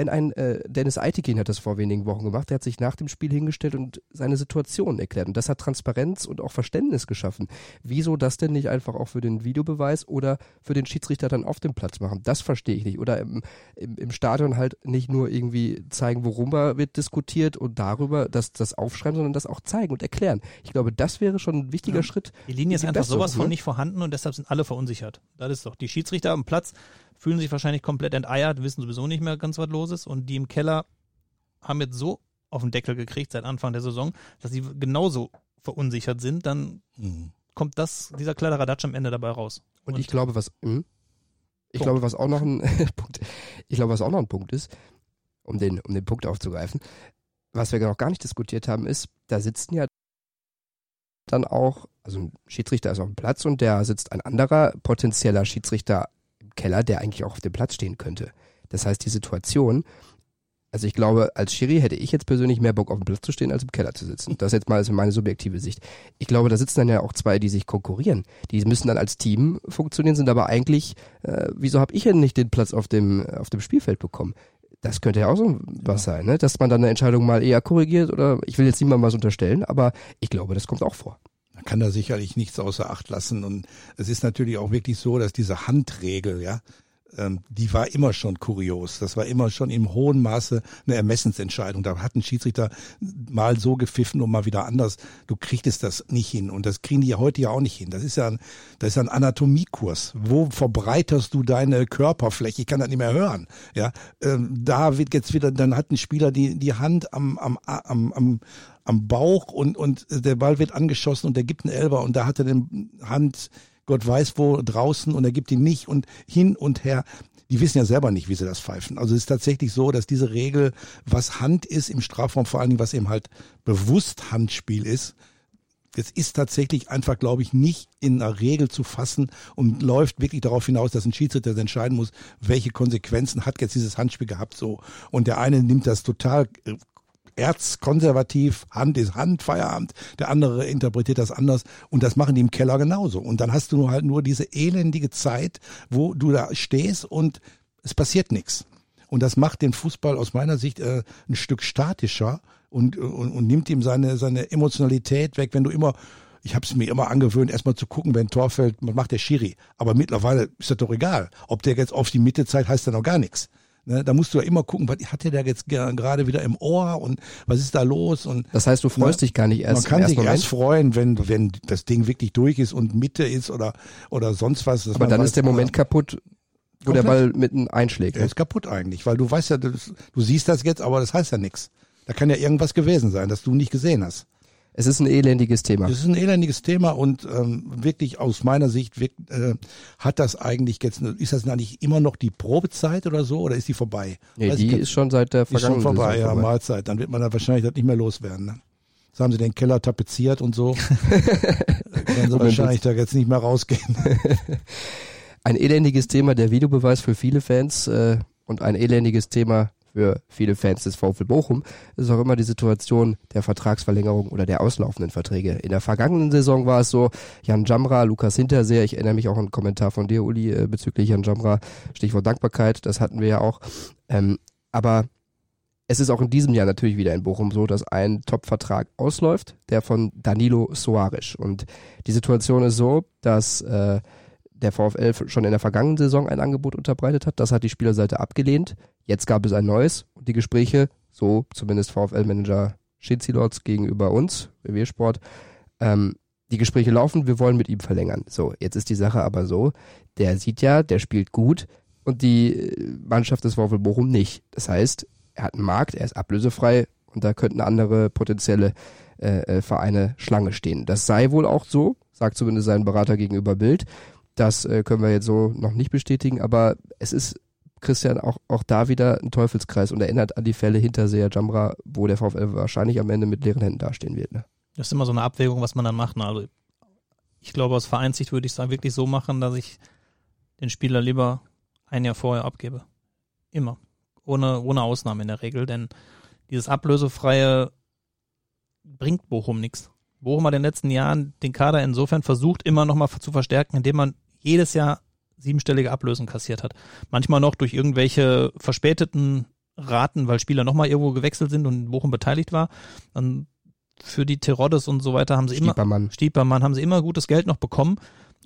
Wenn ein äh, Dennis Eitekin hat das vor wenigen Wochen gemacht, der hat sich nach dem Spiel hingestellt und seine Situation erklärt. Und das hat Transparenz und auch Verständnis geschaffen. Wieso das denn nicht einfach auch für den Videobeweis oder für den Schiedsrichter dann auf dem Platz machen? Das verstehe ich nicht. Oder im, im, im Stadion halt nicht nur irgendwie zeigen, worüber wird diskutiert und darüber das, das aufschreiben, sondern das auch zeigen und erklären. Ich glaube, das wäre schon ein wichtiger ja. Schritt. Die Linie ist einfach sowas von ne? nicht vorhanden und deshalb sind alle verunsichert. Das ist doch die Schiedsrichter am Platz fühlen sich wahrscheinlich komplett enteiert, wissen sowieso nicht mehr ganz, was los ist. Und die im Keller haben jetzt so auf den Deckel gekriegt seit Anfang der Saison, dass sie genauso verunsichert sind, dann mhm. kommt das, dieser Kladderadatsch am Ende dabei raus. Und, Und ich glaube, was, mh, ich glaube, was auch noch ein Punkt, ich glaube, was auch noch ein Punkt ist, um den, um den Punkt aufzugreifen, was wir noch gar nicht diskutiert haben, ist, da sitzen ja dann auch, also ein Schiedsrichter ist auf dem Platz und da sitzt ein anderer potenzieller Schiedsrichter Keller, der eigentlich auch auf dem Platz stehen könnte. Das heißt, die Situation, also ich glaube, als Schiri hätte ich jetzt persönlich mehr Bock auf dem Platz zu stehen, als im Keller zu sitzen. Das ist jetzt mal also meine subjektive Sicht. Ich glaube, da sitzen dann ja auch zwei, die sich konkurrieren. Die müssen dann als Team funktionieren, sind aber eigentlich, äh, wieso habe ich denn nicht den Platz auf dem, auf dem Spielfeld bekommen? Das könnte ja auch so was ja. sein, ne? dass man dann eine Entscheidung mal eher korrigiert oder ich will jetzt niemandem was unterstellen, aber ich glaube, das kommt auch vor. Man kann da sicherlich nichts außer Acht lassen. Und es ist natürlich auch wirklich so, dass diese Handregel, ja, ähm, die war immer schon kurios. Das war immer schon im hohen Maße eine Ermessensentscheidung. Da hat ein Schiedsrichter mal so gepfiffen und mal wieder anders. Du kriegtest das nicht hin. Und das kriegen die ja heute ja auch nicht hin. Das ist ja ein, das ist ein Anatomiekurs. Wo verbreiterst du deine Körperfläche? Ich kann das nicht mehr hören. Ja, ähm, da wird jetzt wieder, dann hat ein Spieler die, die Hand am, am, am, am, am Bauch und, und der Ball wird angeschossen und der gibt einen Elber und da hat er den Hand Gott weiß wo draußen und er gibt ihn nicht und hin und her. Die wissen ja selber nicht, wie sie das pfeifen. Also es ist tatsächlich so, dass diese Regel, was Hand ist im Strafraum, vor allen Dingen was eben halt bewusst Handspiel ist, das ist tatsächlich einfach, glaube ich, nicht in einer Regel zu fassen und läuft wirklich darauf hinaus, dass ein Schiedsrichter entscheiden muss, welche Konsequenzen hat jetzt dieses Handspiel gehabt so. Und der eine nimmt das total äh, erzkonservativ, Hand ist Hand, Feierabend. Der andere interpretiert das anders und das machen die im Keller genauso. Und dann hast du halt nur diese elendige Zeit, wo du da stehst und es passiert nichts. Und das macht den Fußball aus meiner Sicht äh, ein Stück statischer und, und, und nimmt ihm seine, seine Emotionalität weg, wenn du immer ich habe es mir immer angewöhnt, erstmal zu gucken, wenn Tor fällt, macht der Schiri. Aber mittlerweile ist das doch egal. Ob der jetzt auf die Mitte zeigt, heißt ja noch gar nichts. Ne, da musst du ja immer gucken, was hat der da jetzt gerade wieder im Ohr und was ist da los? Und das heißt, du freust ne, dich gar nicht erst. Man kann sich Moment. erst freuen, wenn wenn das Ding wirklich durch ist und Mitte ist oder oder sonst was. Aber dann weiß, ist der Moment kaputt, wo der Ball mitten einschlägt. Der ne? ist kaputt eigentlich, weil du weißt ja, du, du siehst das jetzt, aber das heißt ja nichts. Da kann ja irgendwas gewesen sein, das du nicht gesehen hast. Es ist ein elendiges Thema. Es ist ein elendiges Thema und ähm, wirklich aus meiner Sicht wirkt, äh, hat das eigentlich jetzt, ist das eigentlich immer noch die Probezeit oder so oder ist die vorbei? Nee, Weiß die ist schon seit der vergangenen Ist schon vorbei, ja, vorbei. Mahlzeit. Dann wird man da wahrscheinlich das nicht mehr loswerden. Ne? Jetzt haben sie den Keller tapeziert und so. Werden sie wahrscheinlich da jetzt nicht mehr rausgehen. ein elendiges Thema, der Videobeweis für viele Fans äh, und ein elendiges Thema für viele Fans des VfL Bochum ist auch immer die Situation der Vertragsverlängerung oder der auslaufenden Verträge. In der vergangenen Saison war es so, Jan Jamra, Lukas Hinterseher, ich erinnere mich auch an einen Kommentar von dir, Uli, äh, bezüglich Jan Jamra, Stichwort Dankbarkeit, das hatten wir ja auch. Ähm, aber es ist auch in diesem Jahr natürlich wieder in Bochum so, dass ein Top-Vertrag ausläuft, der von Danilo Soares. Und die Situation ist so, dass äh, der VfL schon in der vergangenen Saison ein Angebot unterbreitet hat. Das hat die Spielerseite abgelehnt. Jetzt gab es ein neues und die Gespräche, so zumindest VfL-Manager Schizilots gegenüber uns, WW Sport, ähm, die Gespräche laufen, wir wollen mit ihm verlängern. So, jetzt ist die Sache aber so, der sieht ja, der spielt gut und die äh, Mannschaft des VfL Bochum nicht. Das heißt, er hat einen Markt, er ist ablösefrei und da könnten andere potenzielle äh, äh, Vereine Schlange stehen. Das sei wohl auch so, sagt zumindest sein Berater gegenüber Bild. Das äh, können wir jetzt so noch nicht bestätigen, aber es ist Christian auch, auch da wieder ein Teufelskreis und erinnert an die Fälle hinter Seher Jamra, wo der VfL wahrscheinlich am Ende mit leeren Händen dastehen wird. Ne? Das ist immer so eine Abwägung, was man dann macht. Ne? Also ich glaube, aus Vereinssicht würde ich es wirklich so machen, dass ich den Spieler lieber ein Jahr vorher abgebe. Immer. Ohne, ohne Ausnahme in der Regel, denn dieses ablösefreie bringt Bochum nichts. Bochum hat in den letzten Jahren den Kader insofern versucht, immer nochmal zu verstärken, indem man jedes Jahr siebenstellige Ablösen kassiert hat. Manchmal noch durch irgendwelche verspäteten Raten, weil Spieler nochmal irgendwo gewechselt sind und Bochum beteiligt war. Dann für die Teroddes und so weiter haben sie Stiepermann. immer Stiepermann haben sie immer gutes Geld noch bekommen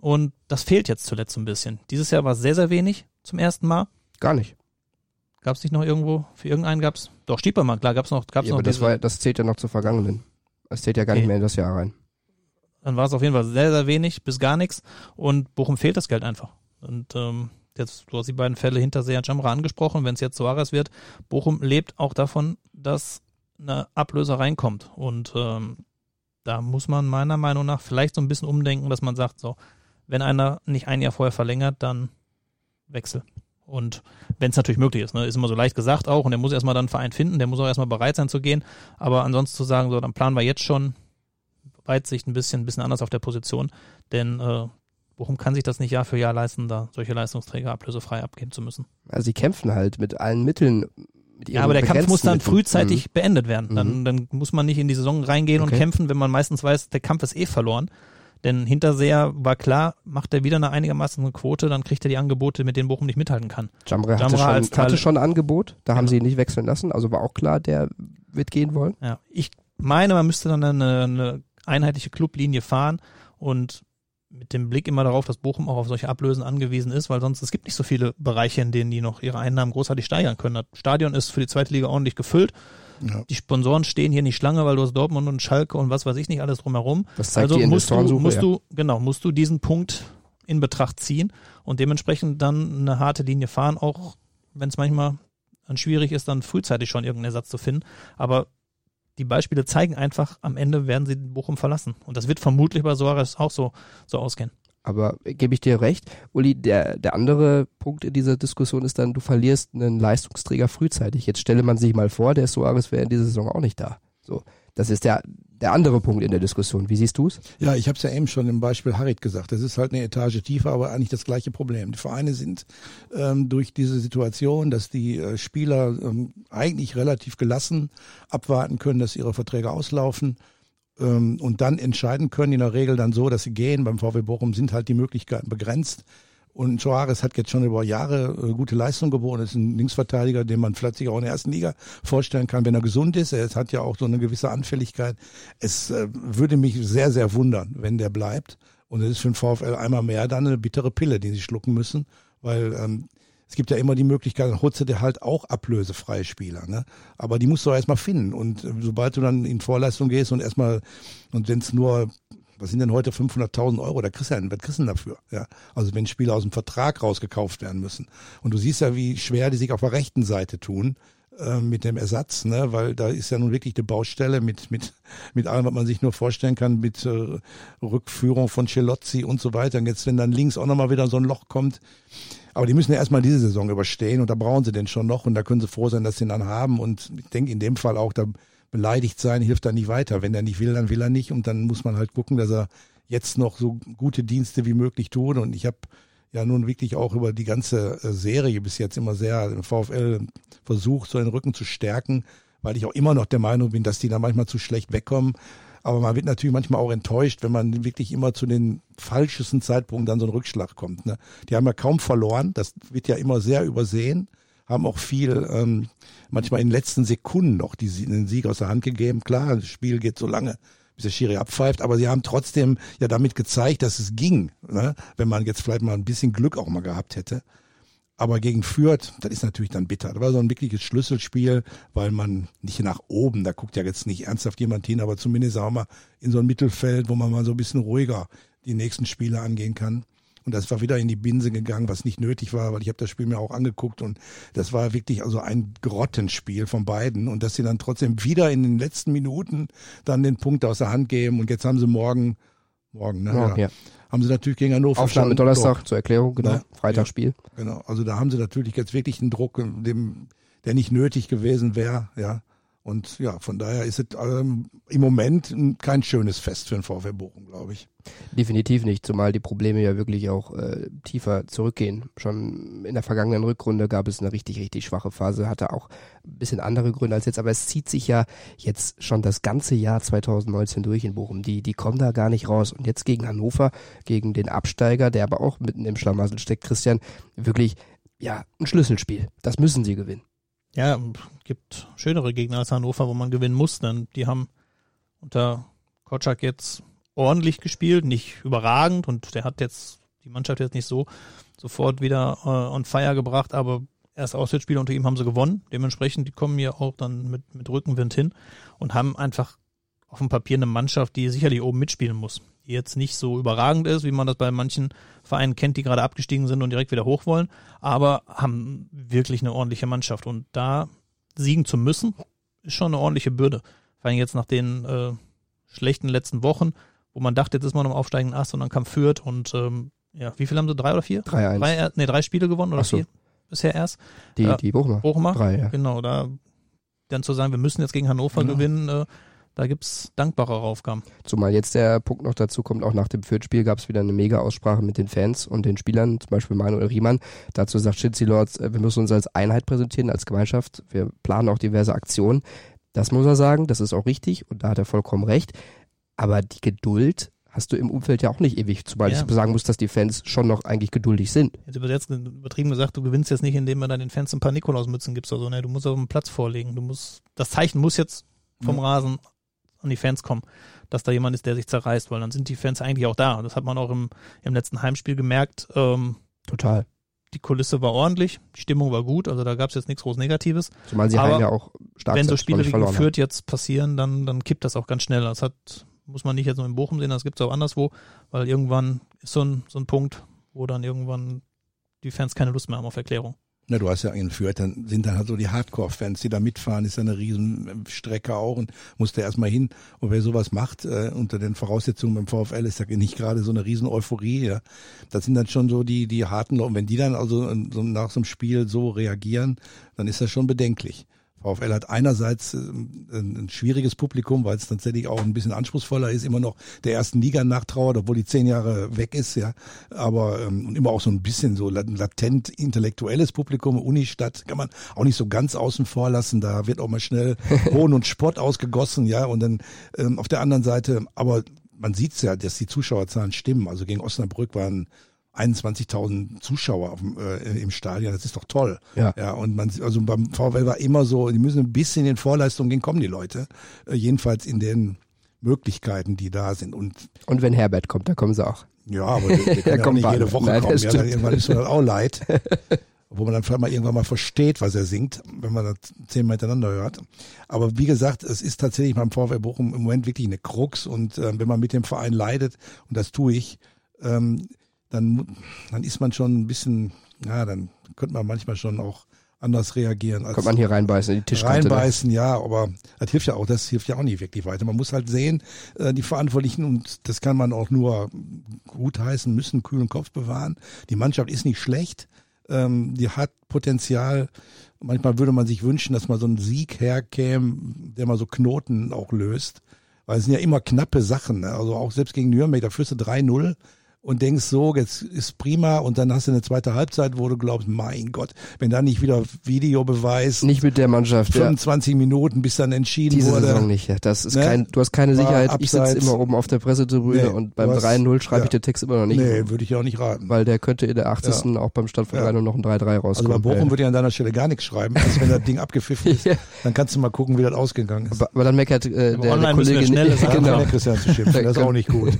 und das fehlt jetzt zuletzt ein bisschen. Dieses Jahr war es sehr sehr wenig zum ersten Mal. Gar nicht. Gab es nicht noch irgendwo für irgendeinen gab's doch Stiepermann klar gab's noch gab's ja, noch aber das, war, das zählt ja noch zur vergangenen. Das zählt ja gar Okay. nicht mehr in das Jahr rein. dann war es auf jeden Fall sehr, sehr wenig bis gar nichts und Bochum fehlt das Geld einfach. Und ähm, jetzt, du hast die beiden Fälle hinter Seat Jamra angesprochen, wenn es jetzt Suarez wird, Bochum lebt auch davon, dass eine Ablöse reinkommt und ähm, da muss man meiner Meinung nach vielleicht so ein bisschen umdenken, dass man sagt, so, wenn einer nicht ein Jahr vorher verlängert, dann Wechsel. Und wenn es natürlich möglich ist, ne, ist immer so leicht gesagt auch und der muss erstmal dann einen Verein finden, der muss auch erstmal bereit sein zu gehen, aber ansonsten zu sagen, so, dann planen wir jetzt schon, Weitsicht ein bisschen, ein bisschen anders auf der Position, denn äh, Bochum kann sich das nicht Jahr für Jahr leisten, da solche Leistungsträger ablösefrei abgeben zu müssen. Also sie kämpfen halt mit allen Mitteln. Mit Ja, aber der Kampf muss dann frühzeitig beendet werden. Mhm. Dann, dann muss man nicht in die Saison reingehen und Okay. kämpfen, wenn man meistens weiß, der Kampf ist eh verloren. Denn Hinterseher war klar, macht er wieder eine einigermaßen Quote, dann kriegt er die Angebote, mit denen Bochum nicht mithalten kann. Jamre hatte, schon, hatte schon ein Angebot, da haben Genau. sie ihn nicht wechseln lassen, also war auch klar, der wird gehen wollen. Ja, ich meine, man müsste dann eine, eine einheitliche Clublinie fahren und mit dem Blick immer darauf, dass Bochum auch auf solche Ablösen angewiesen ist, weil sonst es gibt nicht so viele Bereiche, in denen die noch ihre Einnahmen großartig steigern können. Das Stadion ist für die zweite Liga ordentlich gefüllt. Ja. Die Sponsoren stehen hier nicht Schlange, weil du hast Dortmund und Schalke und was weiß ich nicht alles drumherum. Das zeigt also die musst du, musst du, genau, musst du diesen Punkt in Betracht ziehen und dementsprechend dann eine harte Linie fahren, auch wenn es manchmal dann schwierig ist, dann frühzeitig schon irgendeinen Ersatz zu finden. Aber die Beispiele zeigen einfach, am Ende werden sie Bochum verlassen. Und das wird vermutlich bei Soares auch so, so ausgehen. Aber gebe ich dir recht, Uli, der, der andere Punkt in dieser Diskussion ist dann, du verlierst einen Leistungsträger frühzeitig. Jetzt stelle man sich mal vor, der Suarez wäre in dieser Saison auch nicht da. So, das ist der, der andere Punkt in der Diskussion. Wie siehst du es? Ja, ich habe es ja eben schon im Beispiel Harit gesagt. Das ist halt eine Etage tiefer, aber eigentlich das gleiche Problem. Die Vereine sind ähm, durch diese Situation, dass die äh, Spieler ähm, eigentlich relativ gelassen abwarten können, dass ihre Verträge auslaufen ähm, und dann entscheiden können, in der Regel dann so, dass sie gehen. Beim VW Bochum sind halt die Möglichkeiten begrenzt. Und Soares hat jetzt schon über Jahre äh, gute Leistung geboten. ist ein Linksverteidiger, den man vielleicht auch in der ersten Liga vorstellen kann, wenn er gesund ist. Er hat ja auch so eine gewisse Anfälligkeit. Es äh, würde mich sehr, sehr wundern, wenn der bleibt. Und es ist für den VfL einmal mehr dann eine bittere Pille, die sie schlucken müssen, weil ähm, es gibt ja immer die Möglichkeit, dann holst du dir halt auch ablösefreie Spieler. Ne? Aber die musst du erstmal finden. Und äh, sobald du dann in Vorleistung gehst und erstmal, und wenn es nur, was sind denn heute 500.000 Euro, da kriegst du ja, was kriegst du dafür? Ja? Also wenn Spieler aus dem Vertrag rausgekauft werden müssen. Und du siehst ja, wie schwer die sich auf der rechten Seite tun äh, mit dem Ersatz, ne? weil da ist ja nun wirklich eine Baustelle mit, mit, mit allem, was man sich nur vorstellen kann, mit äh, Rückführung von Celozzi und so weiter. Und jetzt, wenn dann links auch nochmal wieder so ein Loch kommt, aber die müssen ja erstmal diese Saison überstehen und da brauchen sie den schon noch und da können sie froh sein, dass sie ihn dann haben. Und ich denke in dem Fall auch, da beleidigt sein hilft da nicht weiter. Wenn er nicht will, dann will er nicht und dann muss man halt gucken, dass er jetzt noch so gute Dienste wie möglich tut. Und ich habe ja nun wirklich auch über die ganze äh, Serie bis jetzt immer sehr den VfL versucht, so den Rücken zu stärken, weil ich auch immer noch der Meinung bin, dass die da manchmal zu schlecht wegkommen. Aber man wird natürlich manchmal auch enttäuscht, wenn man wirklich immer zu den falschesten Zeitpunkten dann so ein Rückschlag kommt. Ne? Die haben ja kaum verloren, das wird ja immer sehr übersehen, haben auch viel, ähm, manchmal in den letzten Sekunden noch die, den Sieg aus der Hand gegeben. Klar, das Spiel geht so lange, bis der Schiri abpfeift, aber sie haben trotzdem ja damit gezeigt, dass es ging, ne? wenn man jetzt vielleicht mal ein bisschen Glück auch mal gehabt hätte. Aber gegen Fürth, das ist natürlich dann bitter. Das war so ein wirkliches Schlüsselspiel, weil man nicht nach oben, da guckt ja jetzt nicht ernsthaft jemand hin, aber zumindest auch mal in so ein Mittelfeld, wo man mal so ein bisschen ruhiger die nächsten Spiele angehen kann. Und das war wieder in die Binse gegangen, was nicht nötig war, weil ich habe das Spiel mir auch angeguckt und das war wirklich also ein Grottenspiel von beiden. Und dass sie dann trotzdem wieder in den letzten Minuten dann den Punkt aus der Hand geben und jetzt haben sie morgen, morgen, ne? Morgen, ja. Haben sie natürlich gegen Hannover Aufnahme schon Donnerstag Druck. zur Erklärung, genau. Ja. Freitagsspiel. Genau. Also da haben sie natürlich jetzt wirklich einen Druck, dem, der nicht nötig gewesen wäre, ja. Und ja, von daher ist es ähm, im Moment kein schönes Fest für den VfL Bochum, glaube ich. Definitiv nicht, zumal die Probleme ja wirklich auch äh, tiefer zurückgehen. Schon in der vergangenen Rückrunde gab es eine richtig, richtig schwache Phase, hatte auch ein bisschen andere Gründe als jetzt, aber es zieht sich ja jetzt schon das ganze Jahr 2019 durch in Bochum. Die, die kommen da gar nicht raus. Und jetzt gegen Hannover, gegen den Absteiger, der aber auch mitten im Schlamassel steckt, Christian, wirklich, ja, ein Schlüsselspiel. Das müssen sie gewinnen. Ja, gibt schönere Gegner als Hannover, wo man gewinnen muss. Denn die haben unter Kotschak jetzt ordentlich gespielt, nicht überragend und der hat jetzt die Mannschaft jetzt nicht so sofort wieder äh, on fire gebracht, aber erst Auswärtsspiele unter ihm haben sie gewonnen. Dementsprechend, die kommen hier auch dann mit, mit Rückenwind hin und haben einfach auf dem Papier eine Mannschaft, die sicherlich oben mitspielen muss. Die jetzt nicht so überragend ist, wie man das bei manchen Vereinen kennt, die gerade abgestiegen sind und direkt wieder hoch wollen, aber haben wirklich eine ordentliche Mannschaft. Und da siegen zu müssen, ist schon eine ordentliche Bürde. Vor allem jetzt nach den äh, schlechten letzten Wochen, wo man dachte, jetzt ist man am aufsteigenden Ast und dann kam Fürth und ähm, ja, wie viel haben sie? Drei oder vier? 3-1. Drei, nee, drei Spiele gewonnen oder so. vier bisher erst. Die, Ja. die Bochumer. Bochumer? Drei, ja. Genau, da dann zu sagen, wir müssen jetzt gegen Hannover Genau. gewinnen, äh, da gibt's dankbarere Aufgaben. Zumal jetzt der Punkt noch dazu kommt, auch nach dem Fürth-Spiel gab es wieder eine mega Aussprache mit den Fans und den Spielern, zum Beispiel Manuel Riemann. Dazu sagt Shitzy Lords, äh, wir müssen uns als Einheit präsentieren, als Gemeinschaft. Wir planen auch diverse Aktionen. Das muss er sagen, das ist auch richtig und da hat er vollkommen recht. Aber die Geduld hast du im Umfeld ja auch nicht ewig, zumal Ja. ich sagen muss, dass die Fans schon noch eigentlich geduldig sind. Jetzt übersetzt, übertrieben gesagt, du gewinnst jetzt nicht, indem man dann den Fans ein paar Nikolausmützen gibst oder so. Ne? Du musst auf dem Platz vorlegen. Du musst, das Zeichen muss jetzt vom Ja. Rasen an die Fans kommen, dass da jemand ist, der sich zerreißt, weil dann sind die Fans eigentlich auch da. Das hat man auch im, im letzten Heimspiel gemerkt. Ähm, Total. die Kulisse war ordentlich, die Stimmung war gut, also da gab es jetzt nichts groß Negatives. Zumal sie Aber ja auch stark Wenn so Spiele wie geführt jetzt passieren, dann, dann kippt das auch ganz schnell. Das hat, muss man nicht jetzt nur in Bochum sehen, das gibt es auch anderswo, weil irgendwann ist so ein, so ein Punkt, wo dann irgendwann die Fans keine Lust mehr haben auf Erklärung. Na, du hast ja in Fürth, dann sind dann halt so die Hardcore-Fans, die da mitfahren, ist ja eine Riesenstrecke auch und musst da erstmal hin. Und wer sowas macht, äh, unter den Voraussetzungen beim VfL ist ja nicht gerade so eine riesen Euphorie. Ja. Das sind dann schon so die, die harten Leute. Und wenn die dann also in so nach so einem Spiel so reagieren, dann ist das schon bedenklich. VfL hat einerseits äh, ein, ein schwieriges Publikum, weil es tatsächlich auch ein bisschen anspruchsvoller ist, immer noch der ersten Liga nachtrauert, obwohl die zehn Jahre weg ist, ja. Aber ähm, und immer auch so ein bisschen so latent intellektuelles Publikum, Unistadt kann man auch nicht so ganz außen vor lassen. Da wird auch mal schnell Hohn und Spott ausgegossen, ja. Und dann ähm, auf der anderen Seite, aber man sieht's ja, dass die Zuschauerzahlen stimmen. Also gegen Osnabrück waren 21.000 Zuschauer auf dem, äh, im Stadion, das ist doch toll. Ja. ja, und man, also beim VfL war immer so, die müssen ein bisschen in Vorleistung gehen, kommen die Leute. Äh, jedenfalls in den Möglichkeiten, die da sind. Und Und wenn Herbert kommt, da kommen sie auch. ja, aber der, der kann ja auch kommt nicht jede. Woche Nein, kommen. Ja, dann irgendwann ist mir das auch leid. Wo man dann vielleicht mal irgendwann mal versteht, was er singt, wenn man das zehnmal hintereinander hört. Aber wie gesagt, es ist tatsächlich beim VfL Bochum im Moment wirklich eine Krux. Und ähm, wenn man mit dem Verein leidet, und das tue ich, ähm, dann, dann ist man schon ein bisschen, ja, dann könnte man manchmal schon auch anders reagieren. Als Kommt man hier reinbeißen in die Tischkante. ne? Reinbeißen, ja, aber das hilft ja auch, das hilft ja auch nicht wirklich weiter. Man muss halt sehen, äh, die Verantwortlichen, und das kann man auch nur gut heißen, müssen kühlen Kopf bewahren. Die Mannschaft ist nicht schlecht, ähm, die hat Potenzial. Manchmal würde man sich wünschen, dass mal so ein Sieg herkäme, der mal so Knoten auch löst. Weil es sind ja immer knappe Sachen. Ne? Also auch selbst gegen Nürnberg, da führst du 3-0 und denkst so, jetzt ist prima und dann hast du eine zweite Halbzeit, wo du glaubst, mein Gott, wenn da nicht wieder Videobeweis. Nicht mit der Mannschaft. 25 ja. Minuten, bis dann entschieden Diese wurde. Saison nicht, ja. Das ist ne? kein, du hast keine Sicherheit. Ich sitze immer oben auf der Pressetribüne nee, und beim 3-0 schreibe ja. ich den Text immer noch nicht. Nee, würde ich auch nicht raten. Weil der könnte in der 80. Ja. auch beim Stand von ja. 3 noch ein 3-3 rauskommen. Also bei Bochum würde ich an deiner Stelle gar nichts schreiben. Also wenn das Ding abgepfiffen ist, dann kannst du mal gucken, wie das ausgegangen ist. Aber, aber dann meckert äh, der, der Kollege schnell genau. Christian zu schimpfen. Das ist auch nicht gut.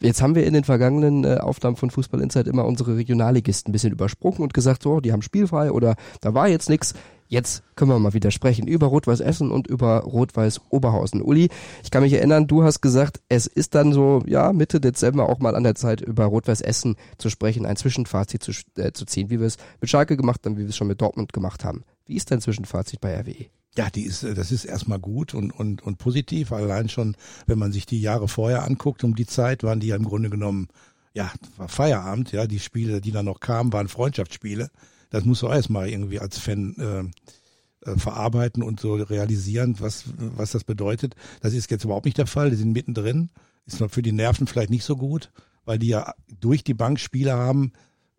Jetzt haben wir in den vergangenen äh, Aufnahmen von Fußball Insight immer unsere Regionalligisten ein bisschen übersprungen und gesagt, so, die haben spielfrei oder da war jetzt nichts. Jetzt können wir mal wieder sprechen über Rot-Weiß Essen und über Rot-Weiß Oberhausen. Uli, ich kann mich erinnern, du hast gesagt, es ist dann so, ja, Mitte Dezember auch mal an der Zeit, über Rot-Weiß Essen zu sprechen, ein Zwischenfazit zu, äh, zu ziehen, wie wir es mit Schalke gemacht haben, wie wir es schon mit Dortmund gemacht haben. Wie ist dein Zwischenfazit bei RWE? Ja, die ist, das ist erstmal gut und, und, und positiv. Allein schon, wenn man sich die Jahre vorher anguckt, um die Zeit waren die ja im Grunde genommen, ja, war Feierabend, ja, die Spiele, die dann noch kamen, waren Freundschaftsspiele. Das muss du erstmal irgendwie als Fan äh, äh, verarbeiten und so realisieren, was, was das bedeutet. Das ist jetzt überhaupt nicht der Fall. Die sind mittendrin. Ist für die Nerven vielleicht nicht so gut, weil die ja durch die Bank Spiele haben,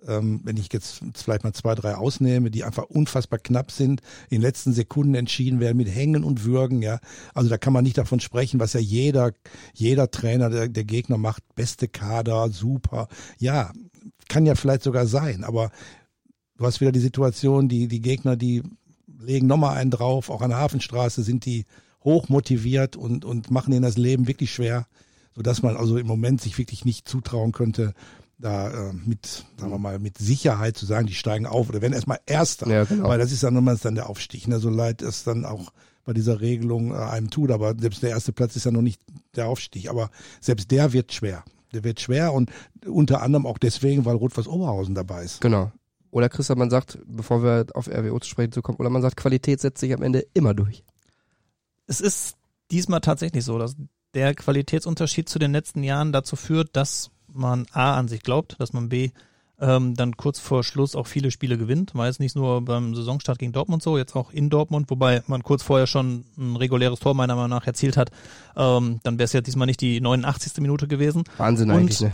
ähm, wenn ich jetzt vielleicht mal zwei, drei ausnehme, die einfach unfassbar knapp sind, in letzten Sekunden entschieden werden mit Hängen und Würgen, ja. Also da kann man nicht davon sprechen, was ja jeder, jeder Trainer der, der Gegner macht, beste Kader, super. Ja, kann ja vielleicht sogar sein, aber du hast wieder die Situation, die, die Gegner, die legen nochmal einen drauf, auch an der Hafenstraße sind die hoch motiviert und, und machen ihnen das Leben wirklich schwer, sodass man also im Moment sich wirklich nicht zutrauen könnte, da äh, mit, sagen wir mal, mit Sicherheit zu sagen, die steigen auf oder werden erstmal Erster. Ja, genau. Weil das ist dann nochmal dann der Aufstieg. Ne? So leid es dann auch bei dieser Regelung äh, einem tut. Aber selbst der erste Platz ist ja noch nicht der Aufstieg. Aber selbst der wird schwer. Der wird schwer und unter anderem auch deswegen, weil Rot-Weiß Oberhausen dabei ist. Genau. Oder Christian, man sagt, bevor wir auf RWO zu sprechen zu kommen, oder man sagt, Qualität setzt sich am Ende immer durch. Es ist diesmal tatsächlich so, dass der Qualitätsunterschied zu den letzten Jahren dazu führt, dass man A an sich glaubt, dass man B ähm, dann kurz vor Schluss auch viele Spiele gewinnt. War jetzt nicht nur beim Saisonstart gegen Dortmund so, jetzt auch in Dortmund, wobei man kurz vorher schon ein reguläres Tor meiner Meinung nach erzielt hat. Ähm, dann wäre es ja diesmal nicht die 89. Minute gewesen. Wahnsinn eigentlich, ne?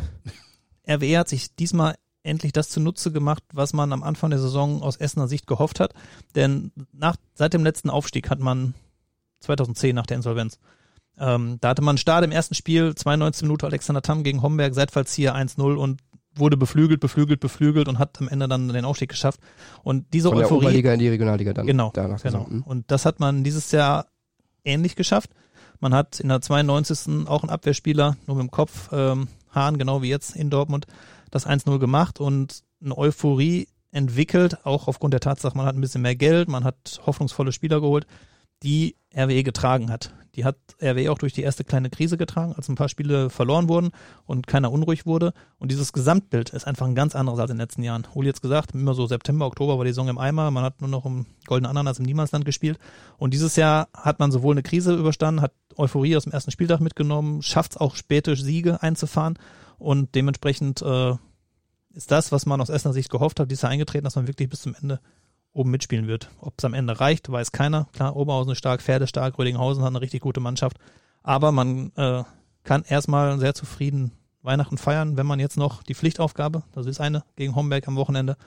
RWE hat sich diesmal endlich das zunutze gemacht, was man am Anfang der Saison aus Essener Sicht gehofft hat. Denn nach, seit dem letzten Aufstieg hat man 2010 nach der Insolvenz ähm, da hatte man Start im ersten Spiel, 92 Minuten Alexander Tamm gegen Homberg, Seitfallzieher 1-0 und wurde beflügelt, beflügelt, beflügelt und hat am Ende dann den Aufstieg geschafft. Und diese Von Euphorie. Der Oberliga in die Regionalliga dann. Genau. Danach genau. Hm. Und das hat man dieses Jahr ähnlich geschafft. Man hat in der 92. auch einen Abwehrspieler, nur mit dem Kopf, ähm, Hahn, genau wie jetzt in Dortmund, das 1-0 gemacht und eine Euphorie entwickelt, auch aufgrund der Tatsache, man hat ein bisschen mehr Geld, man hat hoffnungsvolle Spieler geholt, die RWE getragen hat. Die hat RWE auch durch die erste kleine Krise getragen, als ein paar Spiele verloren wurden und keiner unruhig wurde. Und dieses Gesamtbild ist einfach ein ganz anderes als in den letzten Jahren. Uli jetzt gesagt, immer so September, Oktober war die Saison im Eimer, man hat nur noch im goldenen Ananas im Niemandsland gespielt. Und dieses Jahr hat man sowohl eine Krise überstanden, hat Euphorie aus dem ersten Spieltag mitgenommen, schafft es auch späte Siege einzufahren und dementsprechend äh, ist das, was man aus Essener Sicht gehofft hat, dieses Jahr eingetreten, dass man wirklich bis zum Ende oben mitspielen wird. Ob es am Ende reicht, weiß keiner. Klar, Oberhausen ist stark, Pferde stark, Rödinghausen hat eine richtig gute Mannschaft. Aber man äh, kann erstmal sehr zufrieden Weihnachten feiern, wenn man jetzt noch die Pflichtaufgabe, das ist eine, gegen Homberg am Wochenende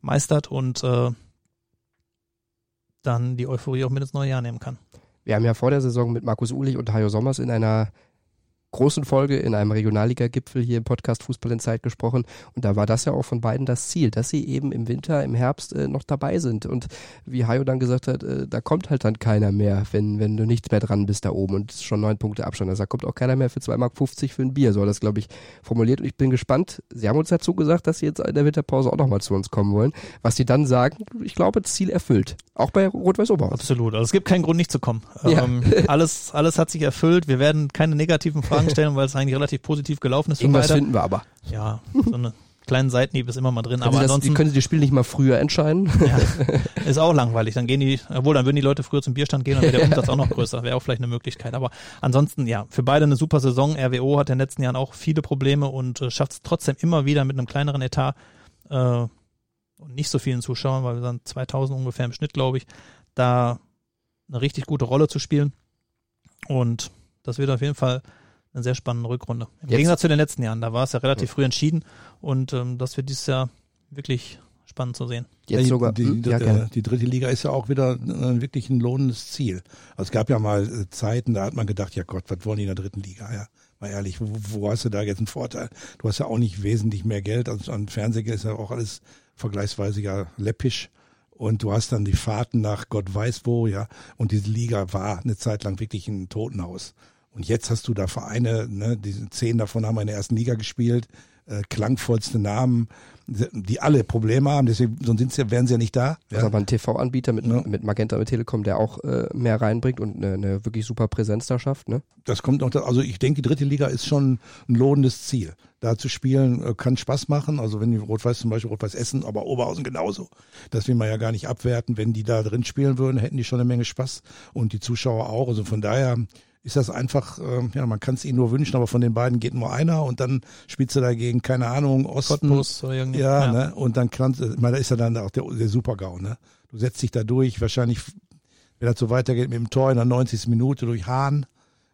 meistert und äh, dann die Euphorie auch mit ins neue Jahr nehmen kann. Wir haben ja vor der Saison mit Markus Ulich und Hajo Sommers in einer großen Folge in einem Regionalliga-Gipfel hier im Podcast Fußball in Zeit gesprochen. Und da war das ja auch von beiden das Ziel, dass sie eben im Winter, im Herbst äh, noch dabei sind. Und wie Hayo dann gesagt hat, äh, da kommt halt dann keiner mehr, wenn, wenn du nicht mehr dran bist da oben und schon neun Punkte Abstand. Also da kommt auch keiner mehr für 2,50 Mark für ein Bier. So hat das, glaube ich, formuliert. Und ich bin gespannt. Sie haben uns dazu gesagt, dass sie jetzt in der Winterpause auch nochmal zu uns kommen wollen. Was sie dann sagen, ich glaube, Ziel erfüllt. Auch bei Rot-Weiß Oberhaus. Absolut. Also es gibt keinen Grund, nicht zu kommen. Ja. Ähm, alles, alles hat sich erfüllt. Wir werden keine negativen Fragen Fragen stellen, weil es eigentlich relativ positiv gelaufen ist. Irgendwas finden wir aber. Ja, so eine kleinen Seitenhieb ist immer mal drin. aber das, ansonsten, können Sie das Spiel nicht mal früher entscheiden? Ja, ist auch langweilig. Dann gehen die, obwohl dann würden die Leute früher zum Bierstand gehen, dann wäre der Umsatz auch noch größer. Wäre auch vielleicht eine Möglichkeit. Aber ansonsten, ja, für beide eine super Saison. RWO hat in den letzten Jahren auch viele Probleme und äh, schafft es trotzdem immer wieder mit einem kleineren Etat äh, und nicht so vielen Zuschauern, weil wir sind 2000 ungefähr im Schnitt, glaube ich, da eine richtig gute Rolle zu spielen. Und das wird auf jeden Fall eine sehr spannende Rückrunde. Im Jetzt- Gegensatz zu den letzten Jahren, da war es ja relativ früh entschieden und ähm, das wird dieses Jahr wirklich spannend zu sehen. Jetzt die, sogar. die, die, ja, gerne. die dritte Liga ist ja auch wieder äh, wirklich ein lohnendes Ziel. Also es gab ja mal äh, Zeiten, da hat man gedacht, ja Gott, was wollen die in der dritten Liga? Ja, mal ehrlich, wo, wo hast du da jetzt einen Vorteil? Du hast ja auch nicht wesentlich mehr Geld. Also an Fernsehen ist ja auch alles vergleichsweise ja läppisch. Und du hast dann die Fahrten nach Gott weiß wo, ja. Und diese Liga war eine Zeit lang wirklich ein Totenhaus. Und jetzt hast du da Vereine, ne, diese zehn davon haben in der ersten Liga gespielt, äh, klangvollste Namen, die alle Probleme haben, deswegen, sonst sind's ja, wären sie ja nicht da. Das ist Ja. aber ein TV-Anbieter mit, Ja. mit Magenta, mit Telekom, der auch äh, mehr reinbringt und eine, eine wirklich super Präsenz da schafft. Ne? Das kommt noch, also ich denke, die dritte Liga ist schon ein lohnendes Ziel. Da zu spielen äh, kann Spaß machen. Also wenn die Rot-Weiß zum Beispiel Rot-Weiß Essen, aber Oberhausen genauso. Das will man ja gar nicht abwerten. Wenn die da drin spielen würden, hätten die schon eine Menge Spaß und die Zuschauer auch. Also von daher ist das einfach, ähm, ja, man kann es ihnen nur wünschen, aber von den beiden geht nur einer und dann spielst du dagegen, keine Ahnung, Osten. Cottbus oder irgendwie. Ja, ne? Und dann kannst ich meine, da ist ja dann auch der, der Super-GAU, ne? Du setzt dich da durch, wahrscheinlich, wenn das so weitergeht mit dem Tor in der 90. Minute durch Hahn,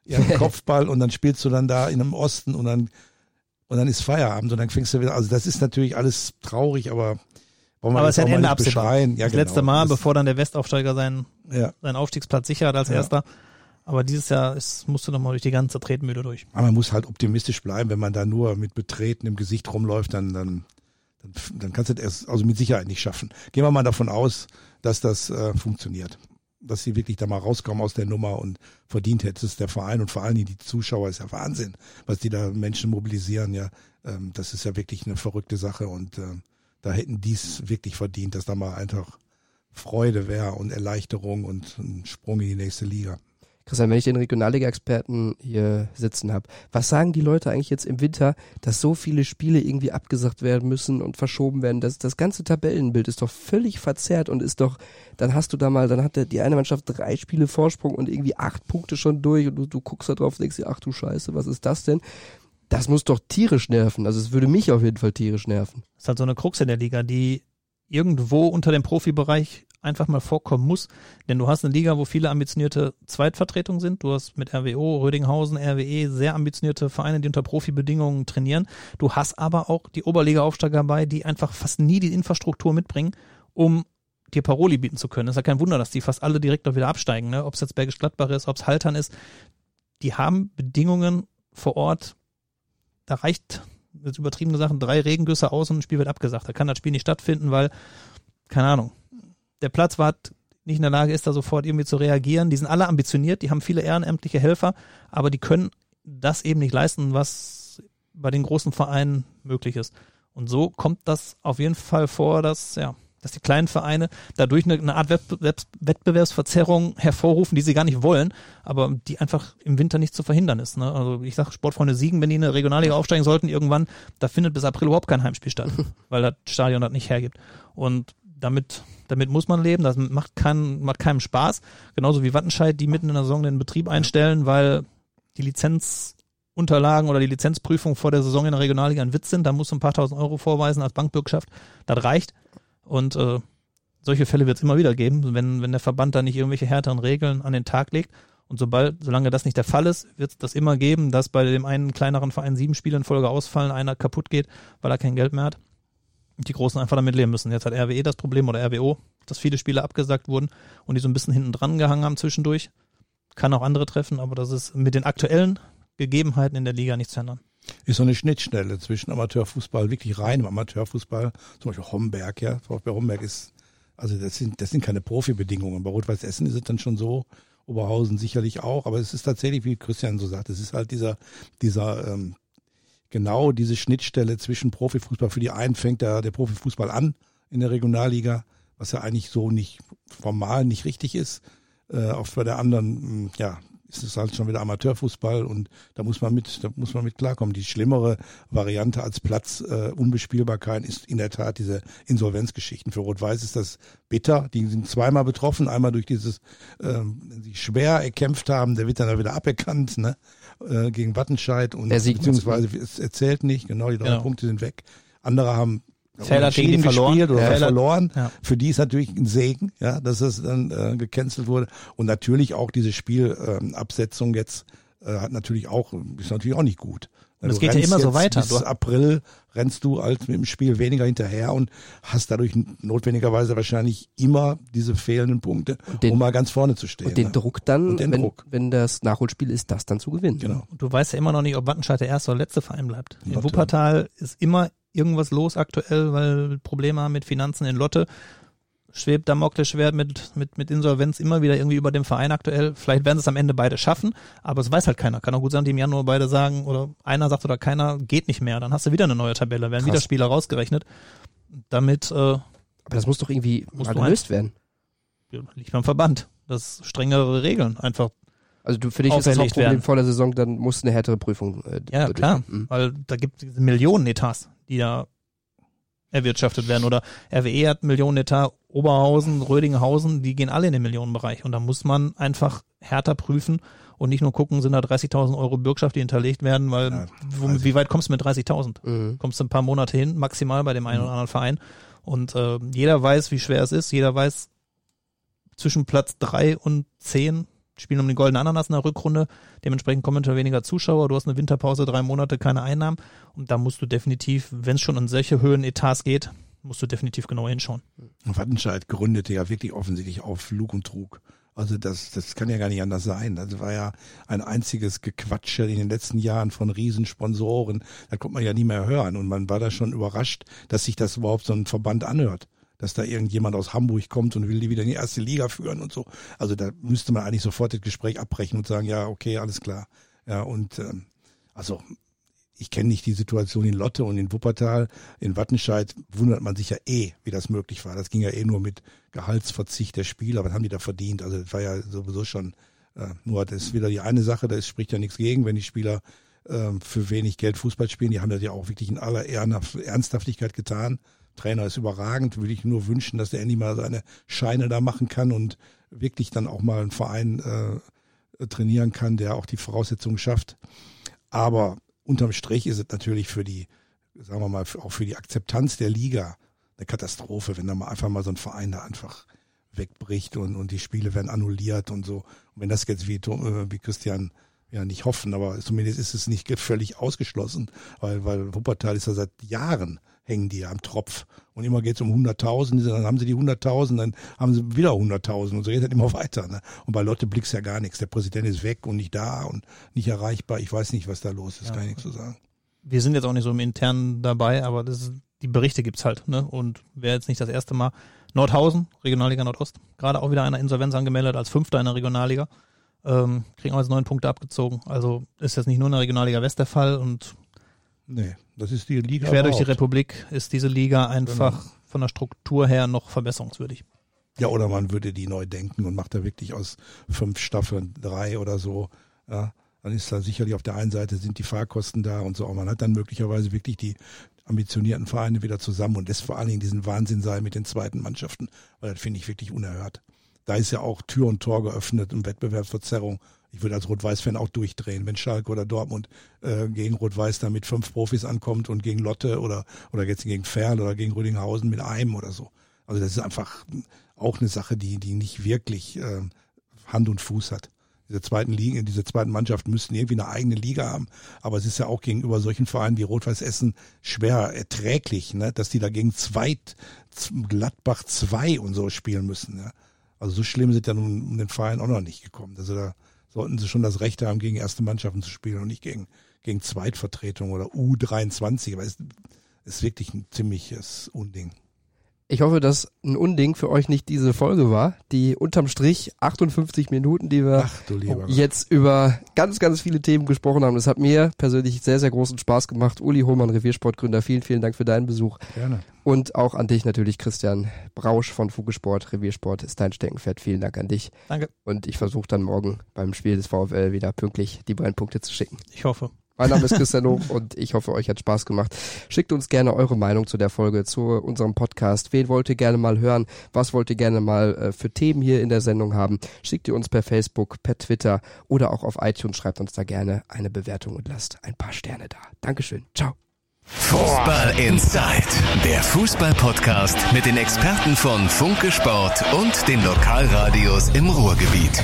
ja, Kopfball und dann spielst du dann da in dem Osten und dann, und dann ist Feierabend und dann fängst du wieder, also das ist natürlich alles traurig, aber Aber es mal Ende absehbar. Ja, das genau. letzte Mal, Das- bevor dann der Westaufsteiger seinen, Ja. seinen Aufstiegsplatz sichert als Ja. erster. Aber dieses Jahr ist, musst du nochmal durch die ganze Tretmühle durch. Aber man muss halt optimistisch bleiben, wenn man da nur mit betretenem Gesicht rumläuft, dann, dann, dann, dann kannst du das erst, also mit Sicherheit nicht schaffen. Gehen wir mal davon aus, dass das äh, funktioniert. Dass sie wirklich da mal rauskommen aus der Nummer und verdient hätte es der Verein und vor allen Dingen die Zuschauer ist ja Wahnsinn, was die da Menschen mobilisieren, ja. Ähm, das ist ja wirklich eine verrückte Sache und ähm, da hätten die es wirklich verdient, dass da mal einfach Freude wäre und Erleichterung und ein Sprung in die nächste Liga. Christian, wenn ich den Regionalliga-Experten hier sitzen habe, was sagen die Leute eigentlich jetzt im Winter, dass so viele Spiele irgendwie abgesagt werden müssen und verschoben werden? Das, das ganze Tabellenbild ist doch völlig verzerrt und ist doch, dann hast du da mal, dann hat die eine Mannschaft drei Spiele Vorsprung und irgendwie acht Punkte schon durch und du, du guckst da drauf und denkst dir, ach du Scheiße, was ist das denn? Das muss doch tierisch nerven. Also es würde mich auf jeden Fall tierisch nerven. Das ist halt so eine Krux in der Liga, die irgendwo unter dem Profibereich einfach mal vorkommen muss. Denn du hast eine Liga, wo viele ambitionierte Zweitvertretungen sind. Du hast mit RWO, Rödinghausen, RWE sehr ambitionierte Vereine, die unter Profibedingungen trainieren. Du hast aber auch die Oberliga-Aufsteiger dabei, die einfach fast nie die Infrastruktur mitbringen, um dir Paroli bieten zu können. Es ist ja kein Wunder, dass die fast alle direkt auch wieder absteigen. Ne? Ob es jetzt Bergisch Gladbach ist, ob es Haltern ist. Die haben Bedingungen vor Ort, da reicht jetzt übertrieben gesagt, drei Regengüsse aus und ein Spiel wird abgesagt. Da kann das Spiel nicht stattfinden, weil, keine Ahnung, der Platzwart nicht in der Lage ist, da sofort irgendwie zu reagieren. Die sind alle ambitioniert, die haben viele ehrenamtliche Helfer, aber die können das eben nicht leisten, was bei den großen Vereinen möglich ist. Und so kommt das auf jeden Fall vor, dass, ja, dass die kleinen Vereine dadurch eine, eine Art Wettbewerbs Wettbewerbsverzerrung hervorrufen, die sie gar nicht wollen, aber die einfach im Winter nicht zu verhindern ist. Ne? Also ich sage Sportfreunde Siegen, wenn die in eine Regionalliga aufsteigen sollten, irgendwann, da findet bis April überhaupt kein Heimspiel statt, weil das Stadion das nicht hergibt. Und damit, damit muss man leben, das macht, keinen, macht keinem Spaß. Genauso wie Wattenscheid, die mitten in der Saison den Betrieb einstellen, weil die Lizenzunterlagen oder die Lizenzprüfung vor der Saison in der Regionalliga ein Witz sind. Da musst du ein paar tausend Euro vorweisen als Bankbürgschaft. Das reicht. Und äh, solche Fälle wird es immer wieder geben, wenn, wenn der Verband da nicht irgendwelche härteren Regeln an den Tag legt. Und sobald, solange das nicht der Fall ist, wird es das immer geben, dass bei dem einen kleineren Verein sieben Spiele in Folge ausfallen, einer kaputt geht, weil er kein Geld mehr hat. Die Großen einfach damit leben müssen. Jetzt hat RWE das Problem oder RWO, dass viele Spiele abgesagt wurden und die so ein bisschen hinten dran gehangen haben zwischendurch. Kann auch andere treffen, aber das ist mit den aktuellen Gegebenheiten in der Liga nicht zu ändern. ist so eine Schnittstelle zwischen Amateurfußball, wirklich reinem Amateurfußball, zum Beispiel Homberg, ja. VfB Homberg ist, also das sind, das sind keine Profibedingungen. Bei Rot-Weiß Essen ist es dann schon so, Oberhausen sicherlich auch, aber es ist tatsächlich, wie Christian so sagt, es ist halt dieser, dieser, ähm, genau diese Schnittstelle zwischen Profifußball. Für die einen fängt da der Profifußball an in der Regionalliga, was ja eigentlich so nicht formal nicht richtig ist. Äh, auch bei der anderen, mh, ja, ist es halt schon wieder Amateurfußball und da muss man mit, da muss man mit klarkommen. Die schlimmere Variante als Platz äh, Unbespielbarkeit ist in der Tat diese Insolvenzgeschichten. Für Rot-Weiß ist das bitter. Die sind zweimal betroffen. Einmal durch dieses, ähm, die schwer erkämpft haben, der wird dann wieder aberkannt, ne? Äh, gegen Wattenscheid und beziehungsweise es erzählt nicht, genau, die drei Genau. Punkte sind weg. Andere haben Fehler gegen die verloren. gespielt oder Fehler- verloren. Ja. Für die ist natürlich ein Segen, ja, dass es dann äh, gecancelt wurde. Und natürlich auch diese Spielabsetzung ähm, jetzt äh, hat natürlich auch, ist natürlich auch nicht gut. Und es geht ja immer so weiter. Bis April rennst du als mit dem Spiel weniger hinterher und hast dadurch notwendigerweise wahrscheinlich immer diese fehlenden Punkte, den, um mal ganz vorne zu stehen. Und den ne? Druck dann, den wenn, Druck. wenn das Nachholspiel ist, das dann zu gewinnen. Genau. Und du weißt ja immer noch nicht, ob Wattenscheid der erste oder letzte Verein bleibt. In. Wuppertal ist immer irgendwas los aktuell, weil Probleme haben mit Finanzen in Lotte. Schwebt Damoklesschwert mit, mit, mit Insolvenz immer wieder irgendwie über dem Verein aktuell. Vielleicht werden sie es am Ende beide schaffen, aber es weiß halt keiner. Kann auch gut sein, die im Januar beide sagen, oder einer sagt oder keiner geht nicht mehr. Dann hast du wieder eine neue Tabelle, werden Krass. wieder Spieler rausgerechnet. Damit äh, Aber das muss doch irgendwie Musst mal du gelöst werden. liegt beim Verband. Das strengere Regeln einfach. Also du, für dich ist das Hauptproblem werden. vor der Saison, dann muss eine härtere Prüfung. Äh, Ja, klar. Mhm. Weil da gibt es Millionen Etats, die da erwirtschaftet werden. Oder RWE hat Millionen Etat, Oberhausen, Rödinghausen, die gehen alle in den Millionenbereich. Und da muss man einfach härter prüfen und nicht nur gucken, sind da 30.000 Euro Bürgschaft, die hinterlegt werden, weil Ja, wo, wie weit kommst du mit 30.000? Mhm. Kommst du ein paar Monate hin, maximal bei dem einen Mhm. oder anderen Verein. Und äh, jeder weiß, wie schwer es ist. Jeder weiß, zwischen Platz drei und zehn spielen um den goldenen Ananas in der Rückrunde. Dementsprechend kommen eventuell weniger Zuschauer. Du hast eine Winterpause, drei Monate, keine Einnahmen. Und da musst du definitiv, wenn es schon an solche Höhen Etats geht, musst du definitiv genau hinschauen. Wattenscheid gründete ja wirklich offensichtlich auf Lug und Trug. Also das, das kann ja gar nicht anders sein. Das war ja ein einziges Gequatsche in den letzten Jahren von Riesensponsoren. Da konnte man ja nie mehr hören. Und man war da schon überrascht, dass sich das überhaupt so ein Verband anhört. Dass da irgendjemand aus Hamburg kommt und will die wieder in die erste Liga führen und so. Also da müsste man eigentlich sofort das Gespräch abbrechen und sagen, ja, okay, alles klar. Ja, und ähm, also ich kenne nicht die Situation in Lotte und in Wuppertal. In Wattenscheid wundert man sich ja eh, wie das möglich war. Das ging ja eh nur mit Gehaltsverzicht der Spieler. Was haben die da verdient? Also das war ja sowieso schon äh, nur, das ist wieder die eine Sache, da spricht ja nichts gegen, wenn die Spieler ähm, für wenig Geld Fußball spielen. Die haben das ja auch wirklich in aller Ernsthaftigkeit getan. Trainer ist überragend, würde ich nur wünschen, dass der endlich mal seine Scheine da machen kann und wirklich dann auch mal einen Verein äh, trainieren kann, der auch die Voraussetzungen schafft. Aber unterm Strich ist es natürlich für die, sagen wir mal, auch für die Akzeptanz der Liga eine Katastrophe, wenn da mal einfach mal so ein Verein da einfach wegbricht und, und die Spiele werden annulliert und so. Und wenn das jetzt wie, äh, wie Christian ja nicht hoffen, aber zumindest ist es nicht völlig ausgeschlossen, weil, weil Wuppertal ist ja seit Jahren hängen die am Tropf. Und immer geht es um 100.000, dann haben sie die 100.000, dann haben sie wieder 100.000 und so geht das immer weiter. Ne? Und bei Lotte blickst ja gar nichts. Der Präsident ist weg und nicht da und nicht erreichbar. Ich weiß nicht, was da los ist, Ja. kann ich nichts zu sagen. Wir sind jetzt auch nicht so im Internen dabei, aber das ist, die Berichte gibt's halt. Ne? Und wäre jetzt nicht das erste Mal. Nordhausen, Regionalliga Nordost, gerade auch wieder einer Insolvenz angemeldet als Fünfter in der Regionalliga. Ähm, kriegen auch jetzt neun Punkte abgezogen. Also ist jetzt nicht nur in der Regionalliga West der Fall und Nee, das ist die Liga. quer durch die überhaupt. Republik ist diese Liga einfach von der Struktur her noch verbesserungswürdig. Ja, oder man würde die neu denken und macht da wirklich aus fünf Staffeln drei oder so. Ja, dann ist da sicherlich auf der einen Seite sind die Fahrkosten da und so, aber man hat dann möglicherweise wirklich die ambitionierten Vereine wieder zusammen und lässt vor allen Dingen diesen Wahnsinn sein mit den zweiten Mannschaften, weil das finde ich wirklich unerhört. Da ist ja auch Tür und Tor geöffnet und Wettbewerbsverzerrung. Ich würde als Rot-Weiß-Fan auch durchdrehen, wenn Schalke oder Dortmund äh, gegen Rot-Weiß da mit fünf Profis ankommt und gegen Lotte oder oder jetzt gegen Ferl oder gegen Rödinghausen mit einem oder so. Also das ist einfach auch eine Sache, die die nicht wirklich äh, Hand und Fuß hat. Diese zweiten Ligen, diese zweiten Mannschaften müssten irgendwie eine eigene Liga haben. Aber es ist ja auch gegenüber solchen Vereinen wie Rot-Weiß Essen schwer erträglich, ne? dass die dagegen Zweit, Gladbach 2 und so spielen müssen. Ja? Also so schlimm sind ja nun den Verein auch noch nicht gekommen. Also da sollten sie schon das Recht haben, gegen erste Mannschaften zu spielen und nicht gegen, gegen Zweitvertretung oder U23. Aber es ist wirklich ein ziemliches Unding. Ich hoffe, dass ein Unding für euch nicht diese Folge war. Die unterm Strich 58 Minuten, die wir Ach jetzt über ganz, ganz viele Themen gesprochen haben. Das hat mir persönlich sehr, sehr großen Spaß gemacht. Uli Hohmann, Reviersportgründer, vielen, vielen Dank für deinen Besuch. Gerne. Und auch an dich natürlich, Christian Brausch von Fugesport. Reviersport ist dein Steckenpferd. Vielen Dank an dich. Danke. Und ich versuche dann morgen beim Spiel des VfL wieder pünktlich die beiden Punkte zu schicken. Ich hoffe. Mein Name ist Christian Hoch und ich hoffe, euch hat Spaß gemacht. Schickt uns gerne eure Meinung zu der Folge, zu unserem Podcast. Wen wollt ihr gerne mal hören? Was wollt ihr gerne mal äh, für Themen hier in der Sendung haben? Schickt ihr uns per Facebook, per Twitter oder auch auf iTunes. Schreibt uns da gerne eine Bewertung und lasst ein paar Sterne da. Dankeschön. Ciao. Fußball Inside, der Fußball-Podcast mit den Experten von Funke Sport und den Lokalradios im Ruhrgebiet.